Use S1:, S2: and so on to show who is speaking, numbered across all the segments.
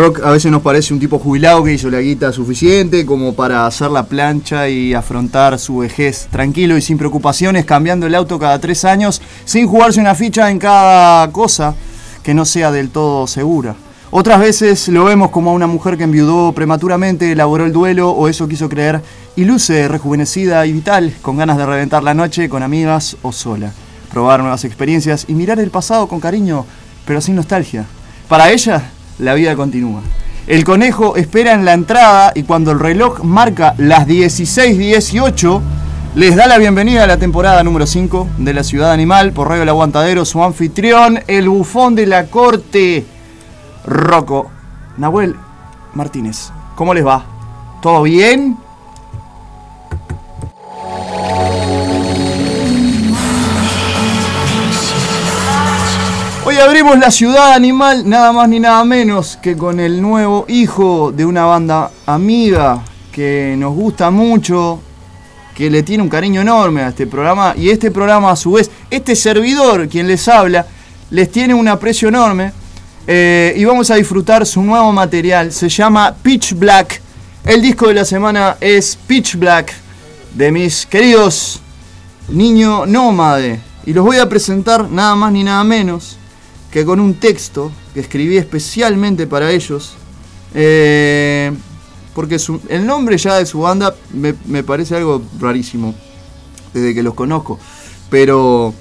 S1: rock a veces nos parece un tipo jubilado que hizo la guita suficiente como para hacer la plancha y afrontar su vejez tranquilo y sin preocupaciones, cambiando el auto cada tres años, sin jugarse una ficha en cada cosa que no sea del todo segura. Otras veces lo vemos como a una mujer que enviudó prematuramente, elaboró el duelo o eso quiso creer y luce rejuvenecida y vital, con ganas de reventar la noche con amigas o sola, probar nuevas experiencias y mirar el pasado con cariño, pero sin nostalgia. Para ella, la vida continúa. El conejo espera en la entrada y cuando el reloj marca las 16.18, les da la bienvenida a la temporada número 5 de La Ciudad Animal por Radio El Aguantadero, su anfitrión, el bufón de la corte, Rocco Nahuel Martínez. ¿Cómo les va? ¿Todo bien? Abrimos la ciudad animal, nada más ni nada menos que con el nuevo hijo de una banda amiga que nos gusta mucho, que le tiene un cariño enorme a este programa y este programa a su vez, este servidor quien les habla, les tiene un aprecio enorme eh, y vamos a disfrutar su nuevo material, se llama Pitch Black, el disco de la semana es Pitch Black de mis queridos Niño Nómade. Y los voy a presentar nada más ni nada menos que con un texto que escribí especialmente para ellos, eh, porque el nombre ya de su banda me, me parece algo rarísimo, desde que los conozco, pero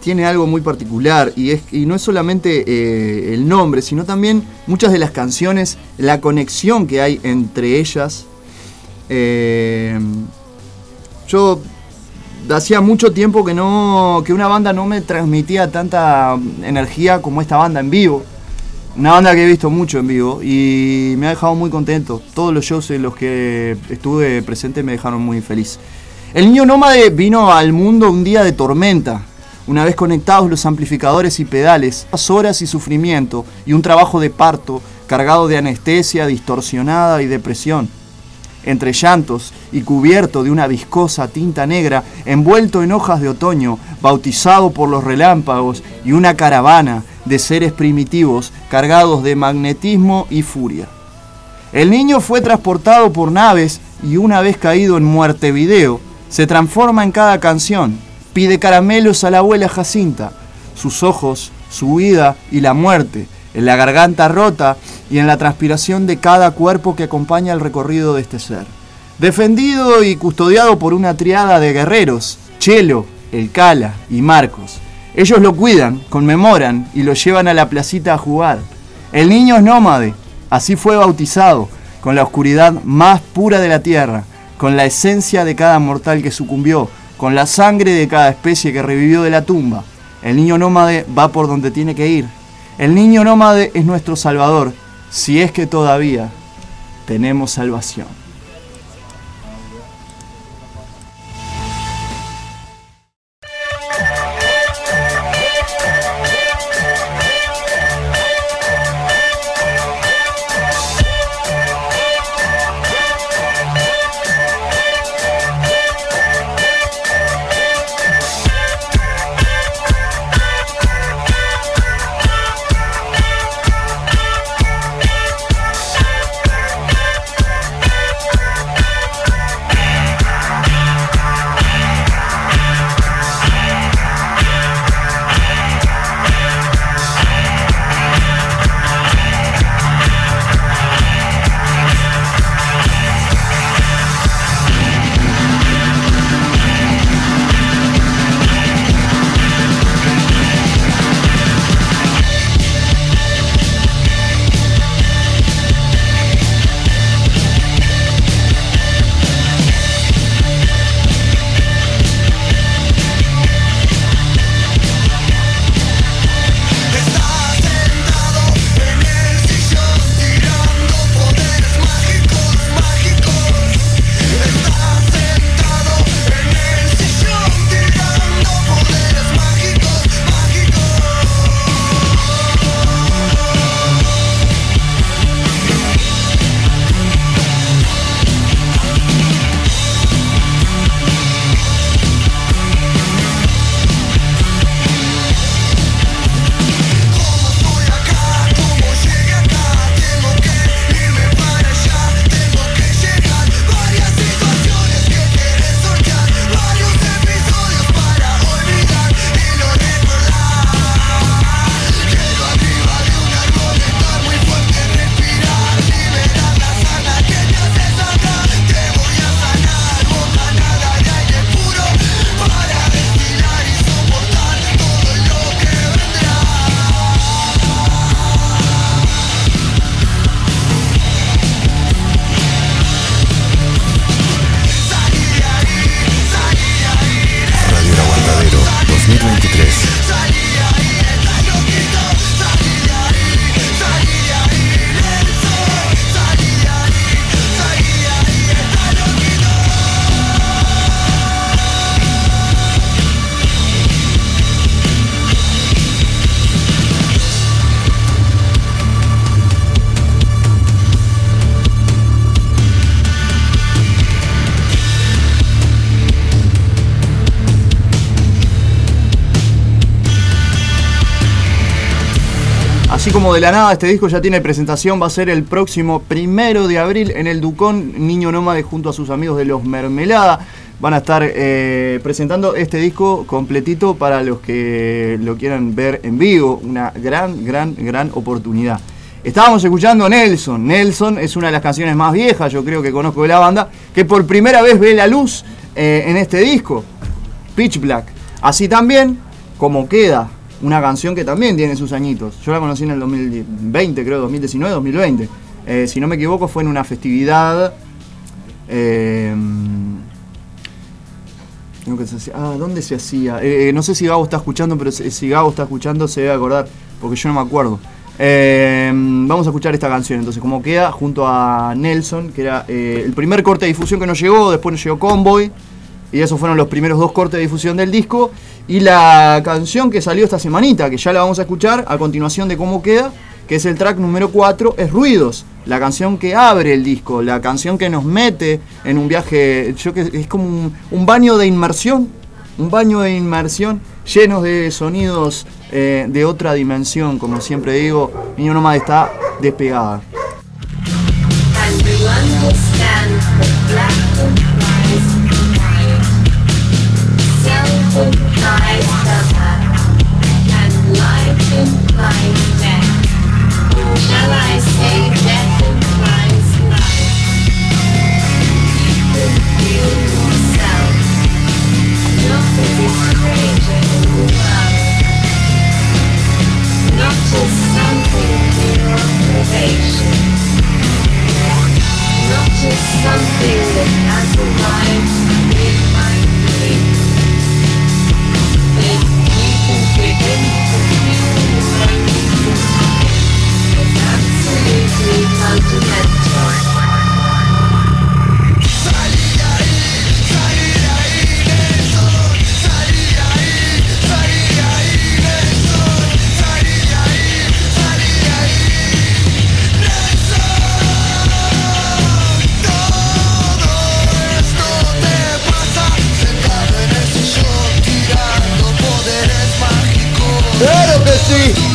S1: tiene algo muy particular y, es, y no es solamente eh, el nombre, sino también muchas de las canciones, la conexión que hay entre ellas. Eh, yo hacía mucho tiempo que no que una banda no me transmitía tanta energía como esta banda en vivo. Una banda que he visto mucho en vivo y me ha dejado muy contento. Todos los shows en los que estuve presente me dejaron muy feliz. El niño nómade vino al mundo un día de tormenta. Una vez conectados los amplificadores y pedales, horas y sufrimiento y un trabajo de parto cargado de anestesia distorsionada y depresión entre llantos y cubierto de una viscosa tinta negra, envuelto en hojas de otoño, bautizado por los relámpagos y una caravana de seres primitivos cargados de magnetismo y furia. El niño fue transportado por naves y una vez caído en muerte video, se transforma en cada canción, pide caramelos a la abuela Jacinta, sus ojos, su vida y la muerte, en la garganta rota y en la transpiración de cada cuerpo que acompaña el recorrido de este ser. Defendido y custodiado por una triada de guerreros, Chelo, El Cala y Marcos. Ellos lo cuidan, conmemoran y lo llevan a la placita a jugar. El niño es nómade, así fue bautizado, con la oscuridad más pura de la tierra, con la esencia de cada mortal que sucumbió, con la sangre de cada especie que revivió de la tumba. El niño nómade va por donde tiene que ir. El niño nómade es nuestro salvador, si es que todavía tenemos salvación. Como de la nada, este disco ya tiene presentación, va a ser el próximo primero de abril en el Ducón, Niño Nómade junto a sus amigos de los Mermelada. Van a estar eh, presentando este disco completito para los que lo quieran ver en vivo. Una gran, gran, gran oportunidad. Estábamos escuchando Nelson. Nelson es una de las canciones más viejas, yo creo que conozco de la banda, que por primera vez ve la luz eh, en este disco, Pitch Black. Así también, como queda, una canción que también tiene sus añitos. Yo la conocí en el 2020, creo, 2019, 2020. Eh, si no me equivoco, fue en una festividad. Eh, ah, ¿dónde se hacía? Eh, no sé si Gabo está escuchando, pero si Gabo está escuchando se debe acordar, porque yo no me acuerdo. vamos a escuchar esta canción, entonces, como queda, junto a Nelson, que era el primer corte de difusión que nos llegó, después nos llegó Convoy, y esos fueron los primeros dos cortes de difusión del disco. Y la canción que salió esta semanita, que ya la vamos a escuchar a continuación de cómo queda, que es el track número 4, es Ruidos. La canción que abre el disco, la canción que nos mete en un viaje, yo que es como un, baño de inmersión, un baño de inmersión lleno de sonidos eh, de otra dimensión, como siempre digo, Niño Nomad está despegada.
S2: Something that
S3: See.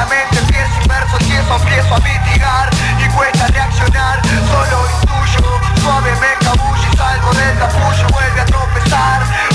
S3: Medianamente empiezo inmerso, tieso, empiezo a mitigar y cuesta reaccionar. Solo intuyo, suave me cabullo y salgo del capullo, vuelve a
S2: tropezar.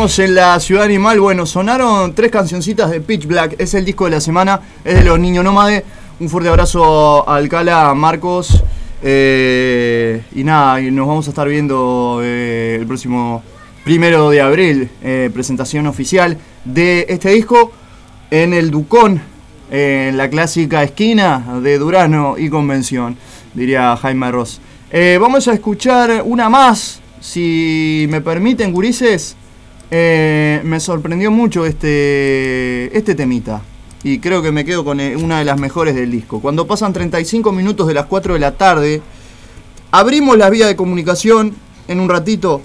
S2: en la ciudad animal.
S1: Bueno, sonaron tres cancioncitas de Pitch Black. Es el disco de la semana. Es de los niños nómade. Un fuerte abrazo a Alcala, Marcos. Eh, y nada, nos vamos a estar viendo eh, el próximo primero de abril. Eh, presentación oficial de este disco en el Ducón. En la clásica esquina de Durano y Convención, diría Jaime Ross. vamos a escuchar una más si me permiten, gurises, eh, me sorprendió mucho este, este, temita. Y creo que me quedo con eh, una de las mejores del disco. Cuando pasan 35 minutos de las 4 de la tarde, abrimos las vías de comunicación en un ratito.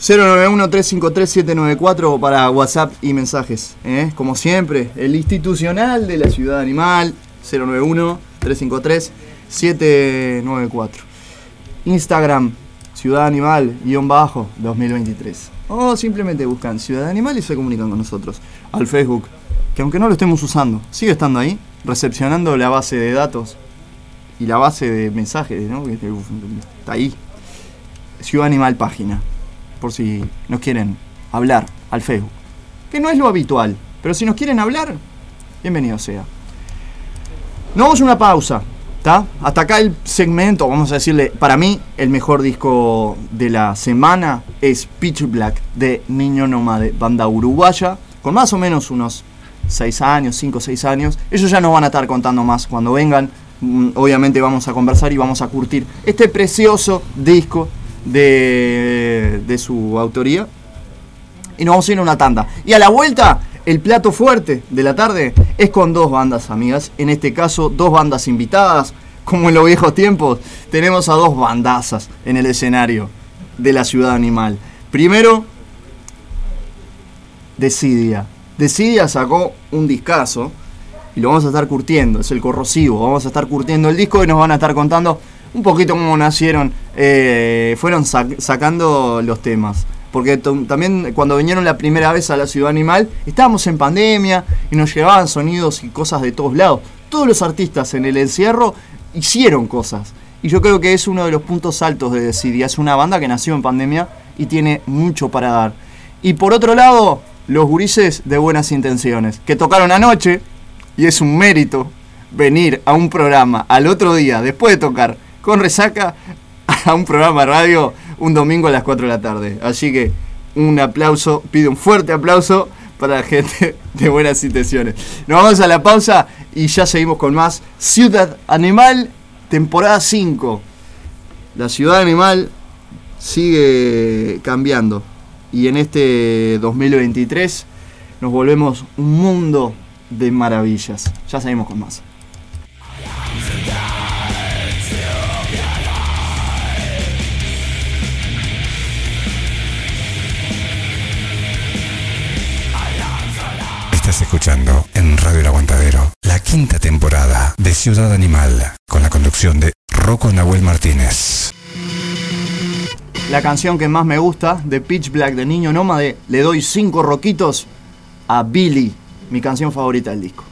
S1: 091-353-794 para WhatsApp y mensajes. ¿eh? Como siempre, el institucional de la ciudad animal. 091-353-794. Instagram, Ciudad Animal, guion bajo, 2023. O simplemente buscan Ciudad Animal y se comunican con nosotros. Al Facebook, que aunque no lo estemos usando, sigue estando ahí, recepcionando la base de datos y la base de mensajes, ¿no? Está ahí. Ciudad Animal página, por si nos quieren hablar al Facebook. Que no es lo habitual, pero si nos quieren hablar, bienvenido sea. Nos vamos a una pausa, ¿está? Hasta acá el segmento, vamos a decirle, para mí el mejor disco de la semana es Pitch Black de Niño Nómade, banda uruguaya, con más o menos unos 6 años, 5 o 6 años. Ellos ya nos van a estar contando más cuando vengan. Mm, Obviamente vamos a conversar y vamos a curtir este precioso disco de, de su autoría. Y nos vamos a ir a una tanda. Y a la vuelta, el plato fuerte de la tarde es con dos bandas amigas. En este caso, dos bandas invitadas. Como en los viejos tiempos, tenemos a dos bandazas en el escenario de la ciudad animal. Primero, Decidia. Decidia sacó un discazo y lo vamos a estar curtiendo, es el corrosivo. Vamos a estar curtiendo el disco y nos van a estar contando un poquito cómo nacieron, eh, fueron sac- sacando los temas. Porque también cuando vinieron la primera vez a la ciudad animal, estábamos en pandemia y nos llegaban sonidos y cosas de todos lados. Todos los artistas en el encierro hicieron cosas. Y yo creo que es uno de los puntos altos de Decidia. Es una banda que nació en pandemia y tiene mucho para dar. Y por otro lado, los gurises de buenas intenciones, que tocaron anoche, y es un mérito venir a un programa al otro día, después de tocar con resaca, a un programa de radio un domingo a las 4 de la tarde. Así que un aplauso, pido un fuerte aplauso para la gente de buenas intenciones. Nos vamos a la pausa y ya seguimos con más Ciudad Animal, temporada 5. La ciudad animal sigue cambiando y en este 2023 nos volvemos un mundo de maravillas. Ya seguimos con más.
S4: Escuchando en Radio El Aguantadero la quinta temporada de Ciudad Animal con la conducción de Rocco Nahuel Martínez.
S1: La canción que más me gusta de Pitch Black de Niño Nómade, le doy cinco roquitos a Billy, mi canción favorita del disco.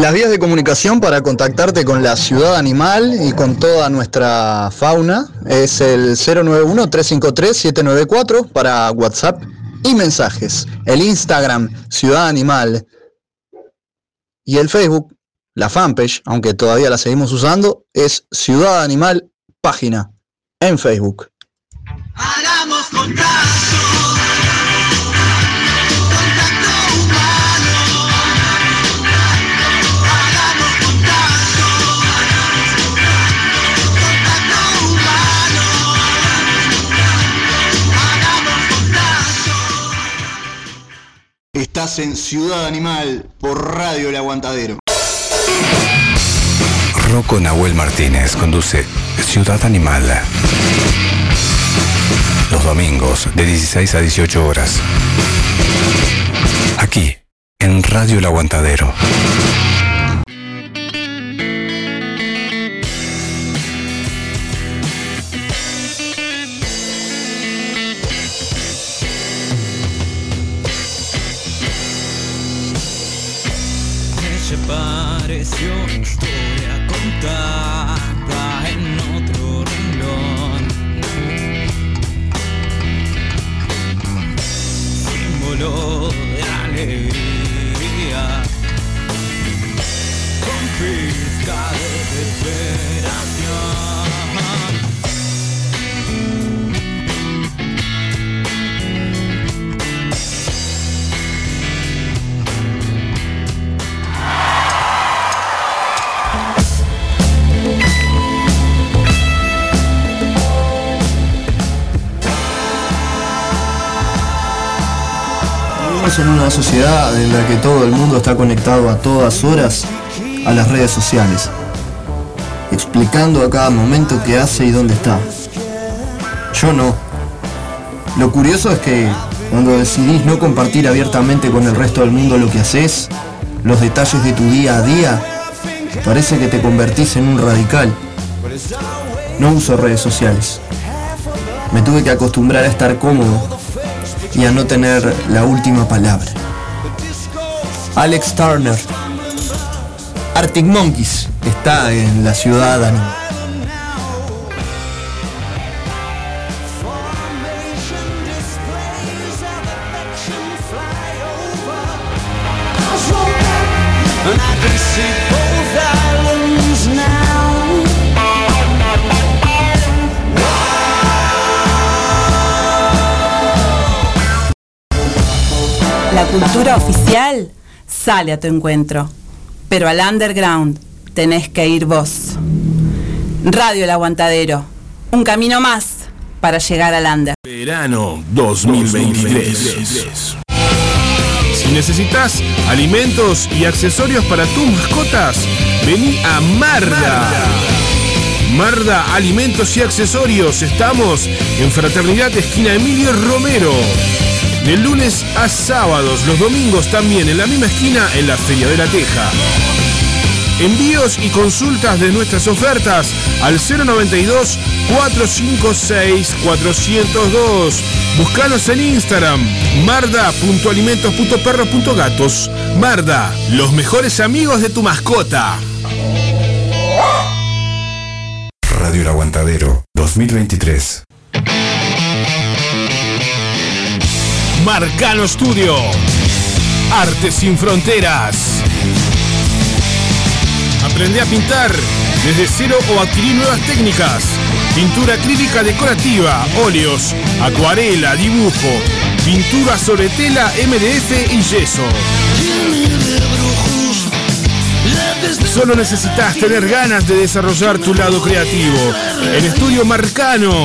S5: Las vías de comunicación para contactarte con la ciudad animal y con toda nuestra fauna es el 091-353-794 para WhatsApp y mensajes. El Instagram, Ciudad Animal. Y el Facebook, la fanpage, aunque todavía la seguimos usando, es Ciudad Animal Página en Facebook.
S1: Estás en Ciudad Animal por Radio El Aguantadero.
S4: Rocco Nahuel Martínez conduce Ciudad Animal. Los domingos de 16 a 18 horas. Aquí, en Radio El Aguantadero.
S6: En
S1: una sociedad en la que todo el mundo está conectado a todas horas a las redes sociales, explicando a cada momento qué hace y dónde está. Yo no. Lo curioso es que cuando decidís no compartir abiertamente con el resto del mundo lo que haces, los detalles de tu día a día, parece que te convertís en un radical. No uso redes sociales. Me tuve que acostumbrar a estar cómodo y a no tener la última palabra. Alex Turner, Arctic Monkeys, está en la ciudad.
S7: Cultura oficial sale a tu encuentro, pero al underground tenés que ir vos. Radio El Aguantadero, un camino más para llegar al under.
S8: Verano 2023. Si necesitas alimentos y accesorios para tus mascotas, vení a Marda. Marda Alimentos y Accesorios. Estamos en Fraternidad Esquina Emilio Romero. De lunes a sábados, los domingos también en la misma esquina en la Feria de la Teja. Envíos y consultas de nuestras ofertas al 092 456 402. Búscanos en Instagram marda.alimentos.perros.gatos. Marda, los mejores amigos de tu mascota.
S4: Radio El Aguantadero 2023.
S8: Marcano Studio. Arte sin fronteras. Aprende a pintar desde cero o adquirir nuevas técnicas. Pintura acrílica decorativa, óleos, acuarela, dibujo, pintura sobre tela, MDF y yeso. Solo necesitas tener ganas de desarrollar tu lado creativo. En Estudio Marcano,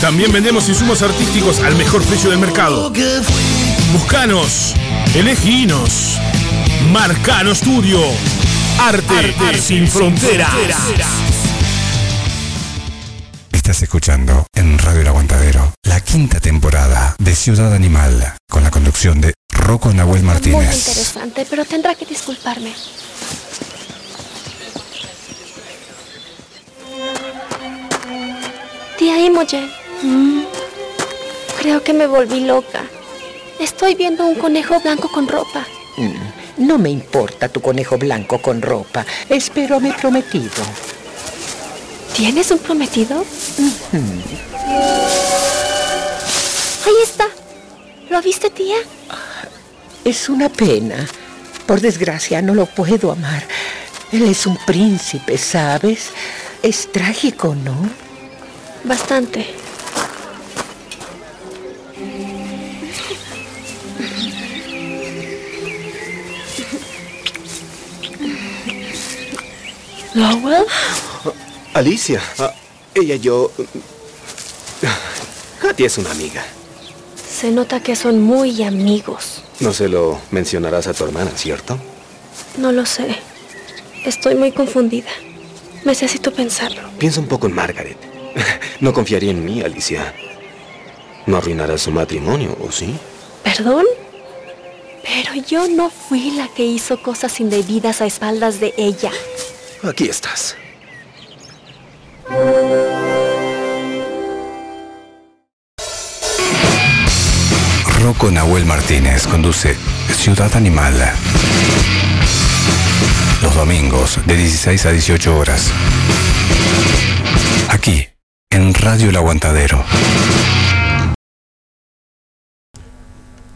S8: También vendemos insumos artísticos al mejor precio del mercado. Buscanos, eleginos. Marcano Studio. Arte, sin fronteras.
S4: Estás escuchando en Radio El Aguantadero la quinta temporada de Ciudad Animal con la conducción de Rocco Nahuel
S9: Muy
S4: Martínez.
S9: interesante, pero tendrá que disculparme. Tía Imogen. Creo que me volví loca. Estoy viendo un conejo blanco con ropa.
S10: Mm, No me importa tu conejo blanco con ropa. Espero a mi prometido.
S9: ¿Tienes un prometido? Ahí está. ¿Lo viste, tía?
S10: Es una pena. Por desgracia no lo puedo amar. Él es un príncipe, ¿sabes? Es trágico, ¿no?
S9: Bastante. ¿Lowell?
S11: Alicia, ah, ella y yo... Katy es una amiga.
S9: Se nota que son muy amigos.
S11: No se lo mencionarás a tu hermana, ¿cierto?
S9: No lo sé. Estoy muy confundida. Necesito pensarlo.
S11: Piensa un poco en Margaret. No confiaría en mí, Alicia. No arruinarás su matrimonio, ¿o sí?
S9: ¿Perdón? Pero yo no fui la que hizo cosas indebidas a espaldas de ella.
S11: Aquí estás.
S4: Rocco Nahuel Martínez conduce Ciudad Animal. Los domingos de 16 a 18 horas. Aquí, en Radio El Aguantadero.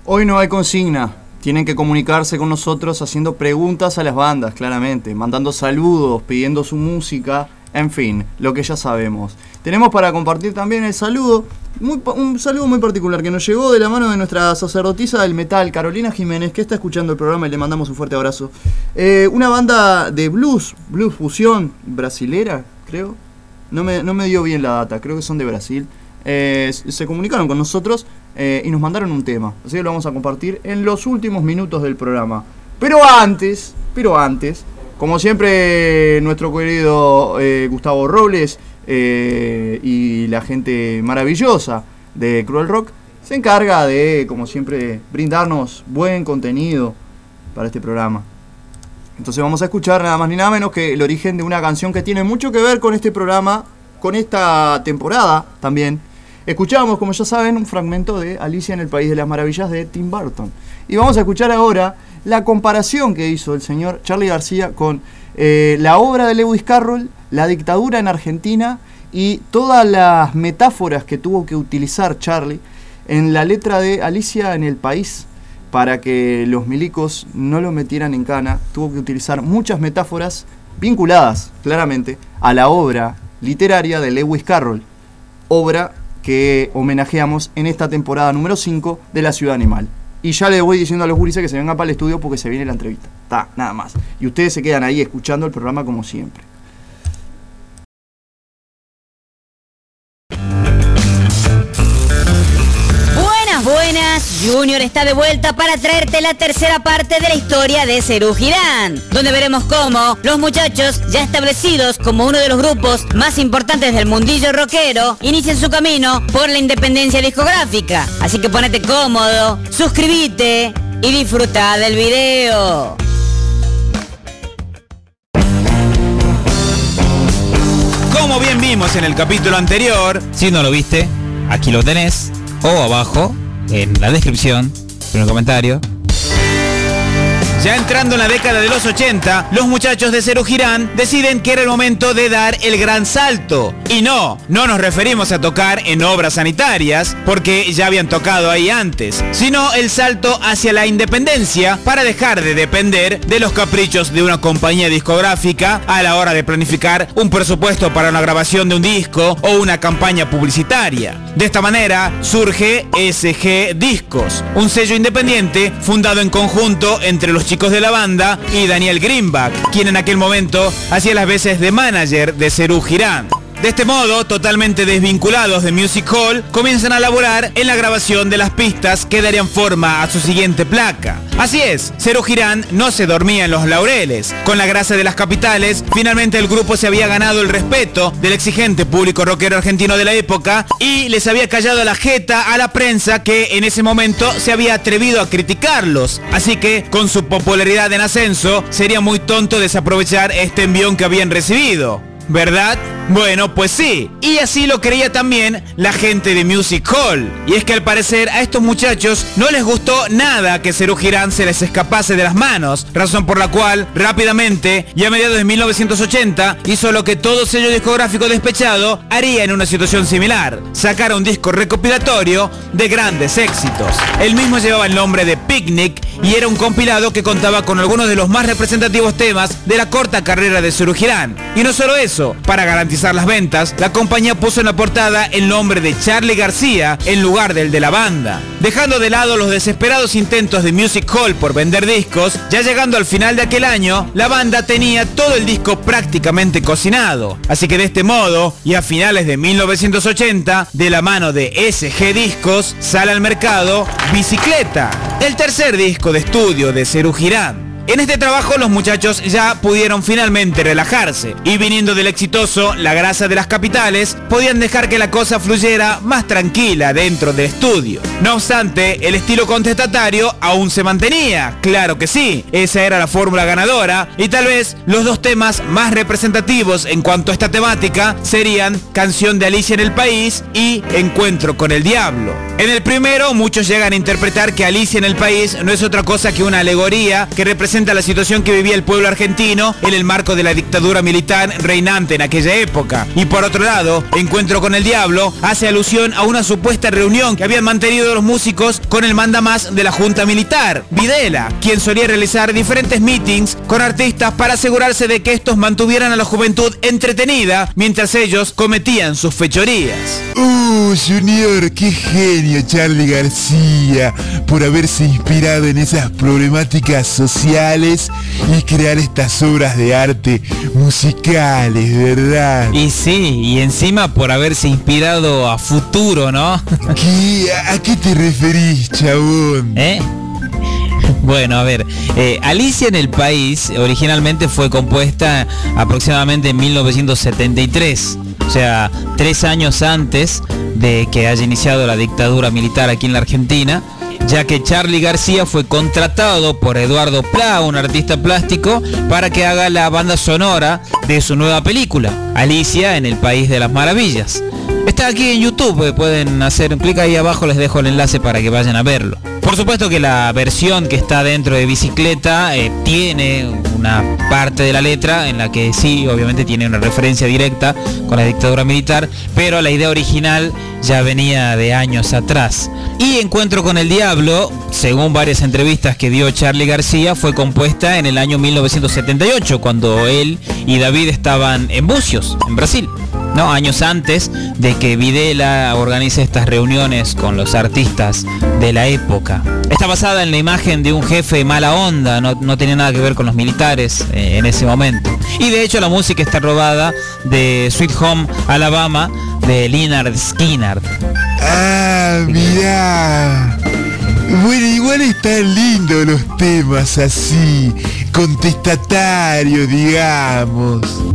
S1: Hoy no hay consigna. Tienen que comunicarse con nosotros haciendo preguntas a las bandas, claramente, mandando saludos, pidiendo su música, en fin, lo que ya sabemos. Tenemos para compartir también el saludo, muy un saludo muy particular que nos llegó de la mano de nuestra sacerdotisa del metal, Carolina Jiménez, que está escuchando el programa y le mandamos un fuerte abrazo. Eh, una banda de blues, blues fusión brasilera, creo. No me, no me dio bien la data, creo que son de Brasil. Eh, se comunicaron con nosotros eh, y nos mandaron un tema. Así que lo vamos a compartir en los últimos minutos del programa. Pero antes, pero antes, como siempre, nuestro querido eh, Gustavo Robles eh, y la gente maravillosa de Cruel Rock se encarga de, como siempre, brindarnos buen contenido para este programa. Entonces vamos a escuchar nada más ni nada menos que el origen de una canción que tiene mucho que ver con este programa, con esta temporada también. Escuchamos, como ya saben, un fragmento de Alicia en el País de las Maravillas de Tim Burton. Y vamos a escuchar ahora la comparación que hizo el señor Charlie García con eh, la obra de Lewis Carroll, la dictadura en Argentina y todas las metáforas que tuvo que utilizar Charlie en la letra de Alicia en el País para que los milicos no lo metieran en cana, tuvo que utilizar muchas metáforas vinculadas claramente a la obra literaria de Lewis Carroll, obra que homenajeamos en esta temporada número 5 de La Ciudad Animal. Y ya le voy diciendo a los gurises que se vengan para el estudio porque se viene la entrevista. Está, nada más. Y ustedes se quedan ahí escuchando el programa como siempre.
S12: Buenas. Junior está de vuelta para traerte la tercera parte de la historia de Cerú Girán, donde veremos cómo los muchachos, ya establecidos como uno de los grupos más importantes del mundillo rockero, inician su camino por la independencia discográfica. Así que ponete cómodo, suscríbete y disfruta del video.
S13: Como bien vimos en el capítulo anterior, si no lo viste, aquí lo tenés, o abajo, en la descripción, en el comentario. Ya entrando en la década de los 80, los muchachos de Cero Girán deciden que era el momento de dar el gran salto. Y no, no nos referimos a tocar en obras sanitarias, porque ya habían tocado ahí antes, sino el salto hacia la independencia para dejar de depender de los caprichos de una compañía discográfica a la hora de planificar un presupuesto para una grabación de un disco o una campaña publicitaria. De esta manera surge SG Discos, un sello independiente fundado en conjunto entre los chicos de la banda y Daniel Greenback, quien en aquel momento hacía las veces de manager de Cerú Girán. De este modo, totalmente desvinculados de Music Hall, comienzan a laborar en la grabación de las pistas que darían forma a su siguiente placa. Así es, Cero Girán no se dormía en los laureles. Con la gracia de las capitales, finalmente el grupo se había ganado el respeto del exigente público rockero argentino de la época y les había callado la jeta a la prensa que en ese momento se había atrevido a criticarlos. Así que, con su popularidad en ascenso, sería muy tonto desaprovechar este envión que habían recibido. ¿Verdad? Bueno, pues sí. Y así lo creía también la gente de Music Hall. Y es que al parecer a estos muchachos no les gustó nada que Serú Girán se les escapase de las manos, razón por la cual rápidamente y a mediados de 1980 hizo lo que todo sello discográfico despechado haría en una situación similar, sacar un disco recopilatorio de grandes éxitos. El mismo llevaba el nombre de Picnic y era un compilado que contaba con algunos de los más representativos temas de la corta carrera de Serú Girán. Y no solo eso, para garantizar las ventas, la compañía puso en la portada el nombre de Charlie García en lugar del de la banda. Dejando de lado los desesperados intentos de Music Hall por vender discos, ya llegando al final de aquel año, la banda tenía todo el disco prácticamente cocinado. Así que de este modo, y a finales de 1980, de la mano de SG Discos, sale al mercado Bicicleta, el tercer disco de estudio de Cerú Girán. En este trabajo los muchachos ya pudieron finalmente relajarse y viniendo del exitoso La grasa de las capitales, podían dejar que la cosa fluyera más tranquila dentro del estudio. No obstante, el estilo contestatario aún se mantenía, claro que sí, esa era la fórmula ganadora y tal vez los dos temas más representativos en cuanto a esta temática serían Canción de Alicia en el País y Encuentro con el Diablo. En el primero muchos llegan a interpretar que Alicia en el País no es otra cosa que una alegoría que representa la situación que vivía el pueblo argentino en el marco de la dictadura militar reinante en aquella época. Y por otro lado, Encuentro con el Diablo hace alusión a una supuesta reunión que habían mantenido los músicos con el mandamás de la Junta Militar, Videla, quien solía realizar diferentes meetings con artistas para asegurarse de que estos mantuvieran a la juventud entretenida mientras ellos cometían sus fechorías.
S14: ¡Uh, Junior! ¡Qué genio Charlie García! Por haberse inspirado en esas problemáticas sociales y crear estas obras de arte musicales, ¿verdad?
S13: Y sí, y encima por haberse inspirado a futuro, ¿no?
S14: ¿Qué? ¿A qué te referís, chabón?
S13: ¿Eh? Bueno, a ver, eh, Alicia en el País originalmente fue compuesta aproximadamente en 1973, o sea, tres años antes de que haya iniciado la dictadura militar aquí en la Argentina, ya que Charlie García fue contratado por Eduardo Pla, un artista plástico, para que haga la banda sonora de su nueva película, Alicia en el País de las Maravillas. Está aquí en YouTube, eh, pueden hacer un clic ahí abajo, les dejo el enlace para que vayan a verlo. Por supuesto que la versión que está dentro de Bicicleta eh, tiene una parte de la letra en la que sí, obviamente tiene una referencia directa con la dictadura militar, pero la idea original ya venía de años atrás. Y Encuentro con el Diablo, según varias entrevistas que dio Charlie García, fue compuesta en el año 1978, cuando él y David estaban en Bucios, en Brasil. ¿No? años antes de que Videla organice estas reuniones con los artistas de la época. Está basada en la imagen de un jefe mala onda, no, no tenía nada que ver con los militares eh, en ese momento. Y de hecho la música está robada de Sweet Home Alabama de Leonard Skinner.
S14: Ah, mirá. Bueno, igual están lindos los temas así, contestatarios, digamos.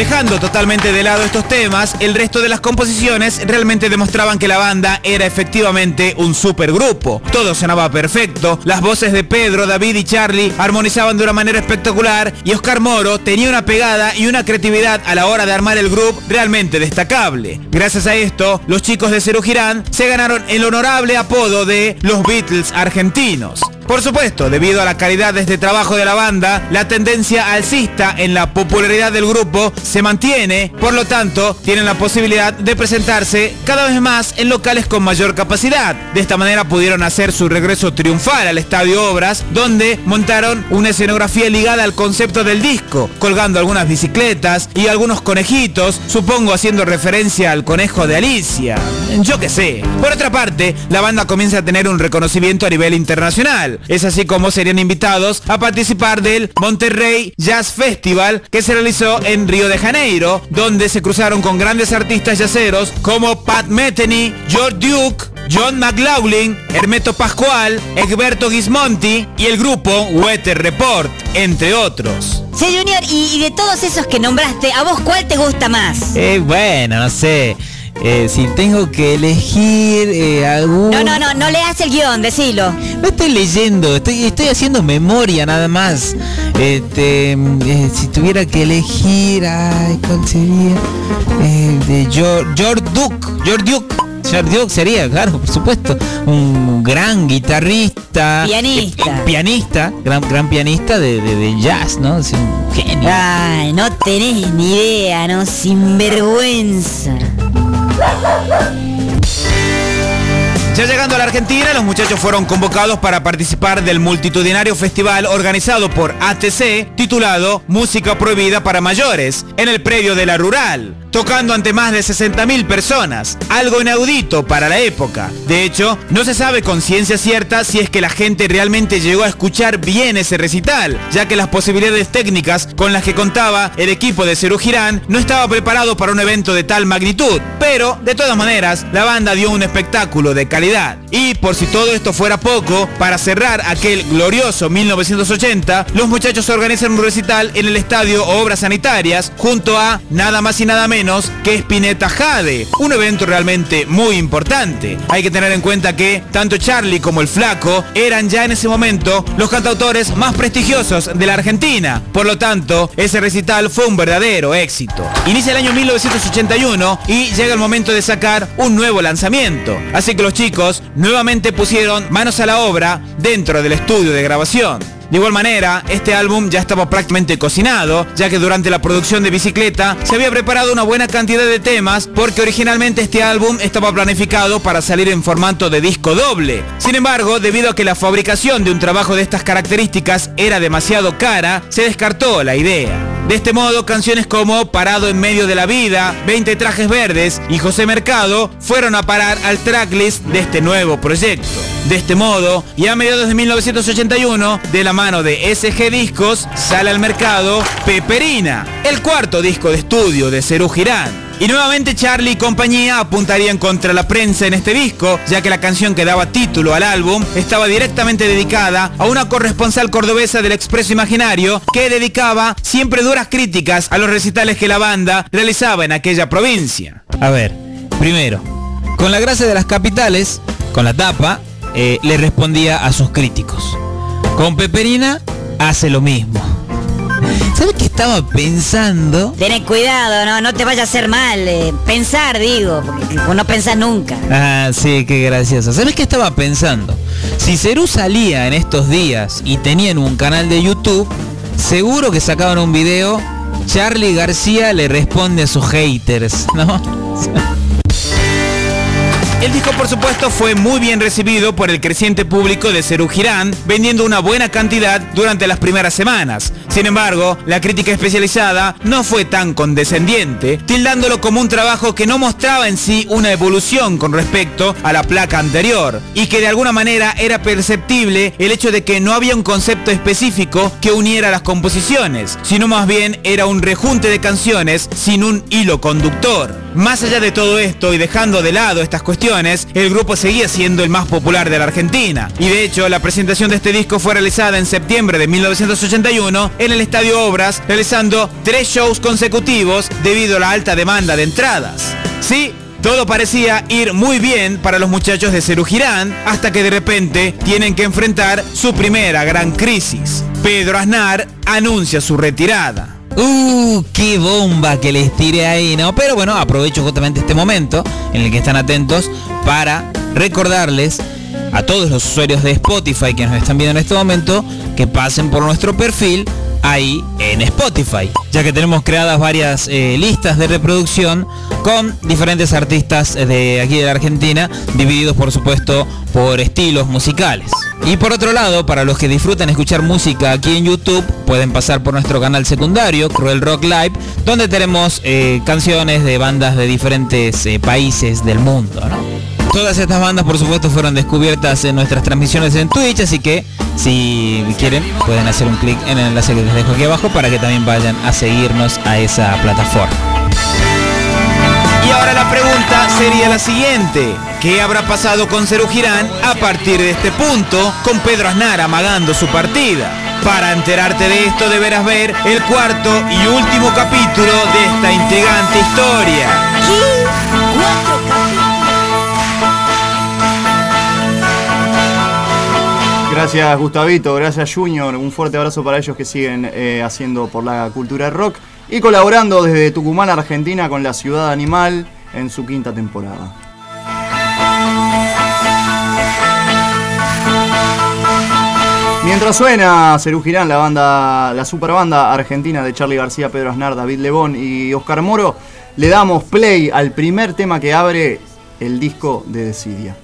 S13: Dejando totalmente de lado estos temas, el resto de las composiciones realmente demostraban que la banda era efectivamente un supergrupo. Todo sonaba perfecto, las voces de Pedro, David y Charlie armonizaban de una manera espectacular y Oscar Moro tenía una pegada y una creatividad a la hora de armar el grupo realmente destacable. Gracias a esto, los chicos de Cerú Girán se ganaron el honorable apodo de los Beatles argentinos. Por supuesto, debido a la calidad de este trabajo de la banda, la tendencia alcista en la popularidad del grupo se mantiene, por lo tanto, tienen la posibilidad de presentarse cada vez más en locales con mayor capacidad. De esta manera pudieron hacer su regreso triunfal al Estadio Obras, donde montaron una escenografía ligada al concepto del disco, colgando algunas bicicletas y algunos conejitos, supongo haciendo referencia al conejo de Alicia. Yo qué sé. Por otra parte, la banda comienza a tener un reconocimiento a nivel internacional. Es así como serían invitados a participar del Monterrey Jazz Festival que se realizó en Río de Janeiro, donde se cruzaron con grandes artistas yaceros como Pat Metheny, George Duke, John McLaughlin, Hermeto Pascual, Egberto Gismonti y el grupo Weather Report, entre otros.
S12: Sí, Junior, y, y de todos esos que nombraste, ¿a vos cuál te gusta más?
S13: Eh, bueno, no sé. Eh, si tengo que elegir eh, algún...
S12: No, no, no, no leas el guion, decilo.
S13: No estoy leyendo, estoy, estoy haciendo memoria nada más. Este, eh, si tuviera que elegir, ay, ¿cuál sería? De George, George Duke, George Duke. George Duke sería, claro, por supuesto, un gran guitarrista,
S12: Pianista.
S13: pianista, gran, gran pianista de, de- de jazz, ¿no? Es un genio.
S12: Ay, no tenés ni idea, ¿no? Sinvergüenza.
S13: Ya llegando a la Argentina, los muchachos fueron convocados para participar del multitudinario festival organizado por ATC titulado Música Prohibida para Mayores en el predio de la Rural, tocando ante más de 60.000 personas, algo inaudito para la época. De hecho, no se sabe con ciencia cierta si es que la gente realmente llegó a escuchar bien ese recital, ya que las posibilidades técnicas con las que contaba el equipo de Cerú Girán no estaba preparado para un evento de tal magnitud. Pero, de todas maneras, la banda dio un espectáculo de calidad. Y por si todo esto fuera poco, para cerrar aquel glorioso 1980, los muchachos organizan un recital en el estadio Obras Sanitarias junto a nada más y nada menos que Spinetta Jade. Un evento realmente muy importante. Hay que tener en cuenta que tanto Charlie como el Flaco eran ya en ese momento los cantautores más prestigiosos de la Argentina. Por lo tanto, ese recital fue un verdadero éxito. Inicia el año 1981 y llega el momento de sacar un nuevo lanzamiento. Así que los chicos nuevamente pusieron manos a la obra dentro del estudio de grabación. De igual manera, este álbum ya estaba prácticamente cocinado, ya que durante la producción de Bicicleta se había preparado una buena cantidad de temas, porque originalmente este álbum estaba planificado para salir en formato de disco doble. Sin embargo, debido a que la fabricación de un trabajo de estas características era demasiado cara, se descartó la idea. De este modo, canciones como Parado en medio de la vida, 20 trajes verdes y José Mercado fueron a parar al tracklist de este nuevo proyecto. De este modo, y a mediados de 1981, de la mano de SG Discos, sale al mercado Peperina, el cuarto disco de estudio de Cerú Girán. Y nuevamente Charlie y compañía apuntarían contra la prensa en este disco, ya que la canción que daba título al álbum estaba directamente dedicada a una corresponsal cordobesa del Expreso Imaginario que dedicaba siempre duras críticas a los recitales que la banda realizaba en aquella provincia. A ver, primero, con la gracia de las capitales, con la tapa, eh, le respondía a sus críticos. Con Peperina hace lo mismo. ¿Sabes qué estaba pensando?
S12: Ten cuidado, no, no te vaya a hacer mal. eh, pensar, digo, porque no pensás nunca.
S13: Ah, sí, qué gracioso. ¿Sabes qué estaba pensando? Si Cerú salía en estos días y tenían un canal de YouTube, seguro que sacaban un video, Charlie García le responde a sus haters, ¿no? El disco por supuesto fue muy bien recibido por el creciente público de Cerú Girán, vendiendo una buena cantidad durante las primeras semanas. Sin embargo, la crítica especializada no fue tan condescendiente, tildándolo como un trabajo que no mostraba en sí una evolución con respecto a la placa anterior, y que de alguna manera era perceptible el hecho de que no había un concepto específico que uniera las composiciones, sino más bien era un rejunte de canciones sin un hilo conductor. Más allá de todo esto y dejando de lado estas cuestiones, el grupo seguía siendo el más popular de la Argentina. Y de hecho, la presentación de este disco fue realizada en septiembre de 1981 en el Estadio Obras, realizando tres shows consecutivos debido a la alta demanda de entradas. Sí, todo parecía ir muy bien para los muchachos de Cerú Girán, hasta que de repente tienen que enfrentar su primera gran crisis. Pedro Aznar anuncia su retirada. Uh, qué bomba que les tiré ahí, ¿no? Pero bueno, aprovecho justamente este momento en el que están atentos para recordarles a todos los usuarios de Spotify que nos están viendo en este momento que pasen por nuestro perfil ahí en Spotify, ya que tenemos creadas varias eh, listas de reproducción con diferentes artistas de aquí de la Argentina, divididos por supuesto por estilos musicales. Y por otro lado, para los que disfrutan escuchar música aquí en YouTube, pueden pasar por nuestro canal secundario, Cruel Rock Live, donde tenemos eh, canciones de bandas de diferentes eh, países del mundo, ¿no?
S15: Todas estas bandas, por supuesto, fueron descubiertas en nuestras transmisiones en Twitch, así que si quieren pueden hacer un clic en el enlace que les dejo aquí abajo para que también vayan a seguirnos a esa plataforma.
S13: Y ahora la pregunta sería la siguiente. ¿Qué habrá pasado con Cerú Girán a partir de este punto con Pedro Aznar amagando su partida? Para enterarte de esto deberás ver el cuarto y último capítulo de esta intrigante historia.
S16: Gracias Gustavito, gracias Junior, un fuerte abrazo para ellos que siguen eh, haciendo por la cultura rock y colaborando desde Tucumán, Argentina con la Ciudad Animal en su quinta temporada. Mientras suena Cerú la banda, la super banda argentina de Charlie García, Pedro Aznar, David Lebón y Oscar Moro, le damos play al primer tema que abre el disco de Decidia.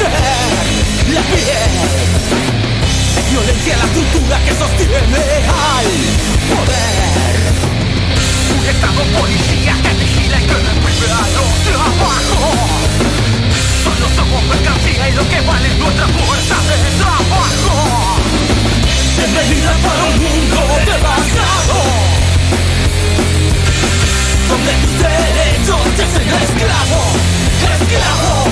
S17: la piel. Es violencia la
S16: estructura que sostiene al poder. Un estado policía que vigila y que reprime a los trabajos. Solo somos mercancía y lo que vale es nuestra fuerza de trabajo. Bienvenida para un mundo devastado. Donde tus derechos te hacen esclavo, esclavo.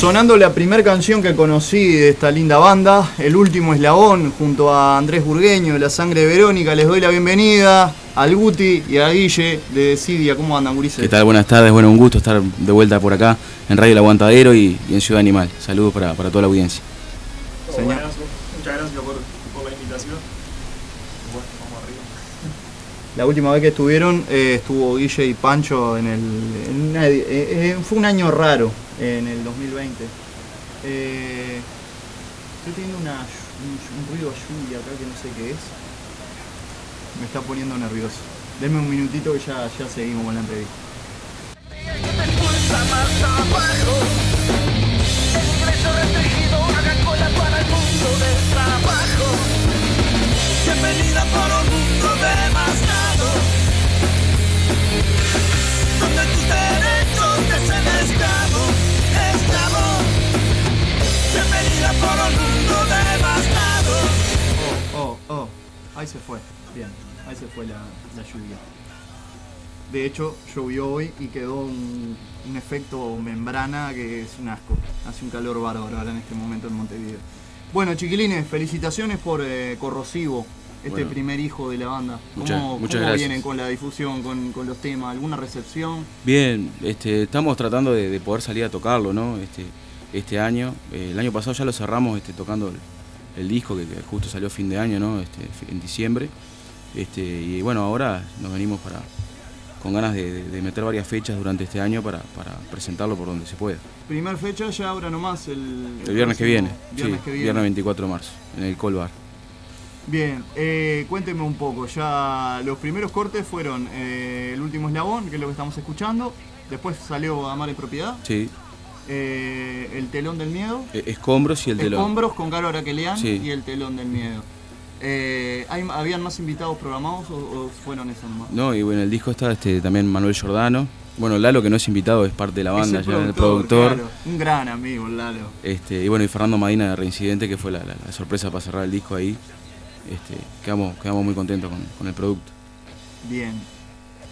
S1: Sonando la primera canción que conocí de esta linda banda, El Último Eslabón, junto a Andrés Burgueño La Sangre de Verónica, les doy la bienvenida al Guti y a Guille de Decidia. ¿Cómo andan, gurises?
S18: ¿Qué tal? Buenas tardes, bueno, un gusto estar de vuelta por acá en Radio El Aguantadero y, y en Ciudad Animal. Saludos para, para toda la audiencia.
S1: Señor.
S19: Muchas gracias por, por la invitación. Bueno, vamos arriba.
S1: La última vez que estuvieron eh, estuvo Guille y Pancho en el. en una edi- eh, eh, fue un año raro en el 2020. Eh, estoy teniendo una, un, un ruido de lluvia acá que no sé qué es. Me está poniendo nervioso. Denme un minutito que ya, ya seguimos con la entrevista.
S16: Devastado.
S1: Oh, oh, ahí se fue. Bien, ahí se fue la, la lluvia. De hecho, llovió hoy y quedó un, un efecto membrana que es un asco. Hace un calor bárbaro ahora en este momento en Montevideo. Bueno, chiquilines, felicitaciones por eh, Corrosivo, este
S18: Bueno.
S1: primer hijo de la banda. ¿Cómo,
S18: Muchas-
S1: cómo
S18: muchas gracias.
S1: vienen con la difusión, con, con los temas? ¿Alguna recepción?
S18: Bien, este, estamos tratando de, de poder salir a tocarlo, ¿no? Este, este año. Eh, el año pasado ya lo cerramos este, tocando el, el disco que, que justo salió fin de año, ¿no? Este, en diciembre. Este, y bueno, ahora nos venimos para con ganas de, meter varias fechas durante este año para, para presentarlo por donde se pueda.
S1: Primer fecha ya ahora nomás, el,
S18: El viernes que viene,
S1: Viernes
S18: sí,
S1: que viene.
S18: viernes 24 de marzo, en el Colbar.
S1: Bien, eh, cuénteme un poco. Ya los primeros cortes fueron eh, El último eslabón, que es lo que estamos escuchando. Después salió Amar en propiedad.
S18: Sí,
S1: eh, el telón del miedo.
S18: eh, Escombros y el telón.
S1: Escombros con Caro Araquelian
S18: Sí.
S1: y el telón del miedo. Eh, ¿hay- ¿Habían más invitados programados o, o fueron esos nomás?
S18: No, y bueno, el disco está este, también Manuel Giordano. Bueno, Lalo, que no es invitado, es parte de la
S1: Es
S18: banda,
S1: el
S18: ya el productor.
S1: claro. Un gran amigo, Lalo.
S18: Este, y bueno, y Fernando Madina de Reincidente, que fue la, la- la sorpresa para cerrar el disco ahí. Este, quedamos, quedamos muy contentos con, con el producto.
S1: Bien.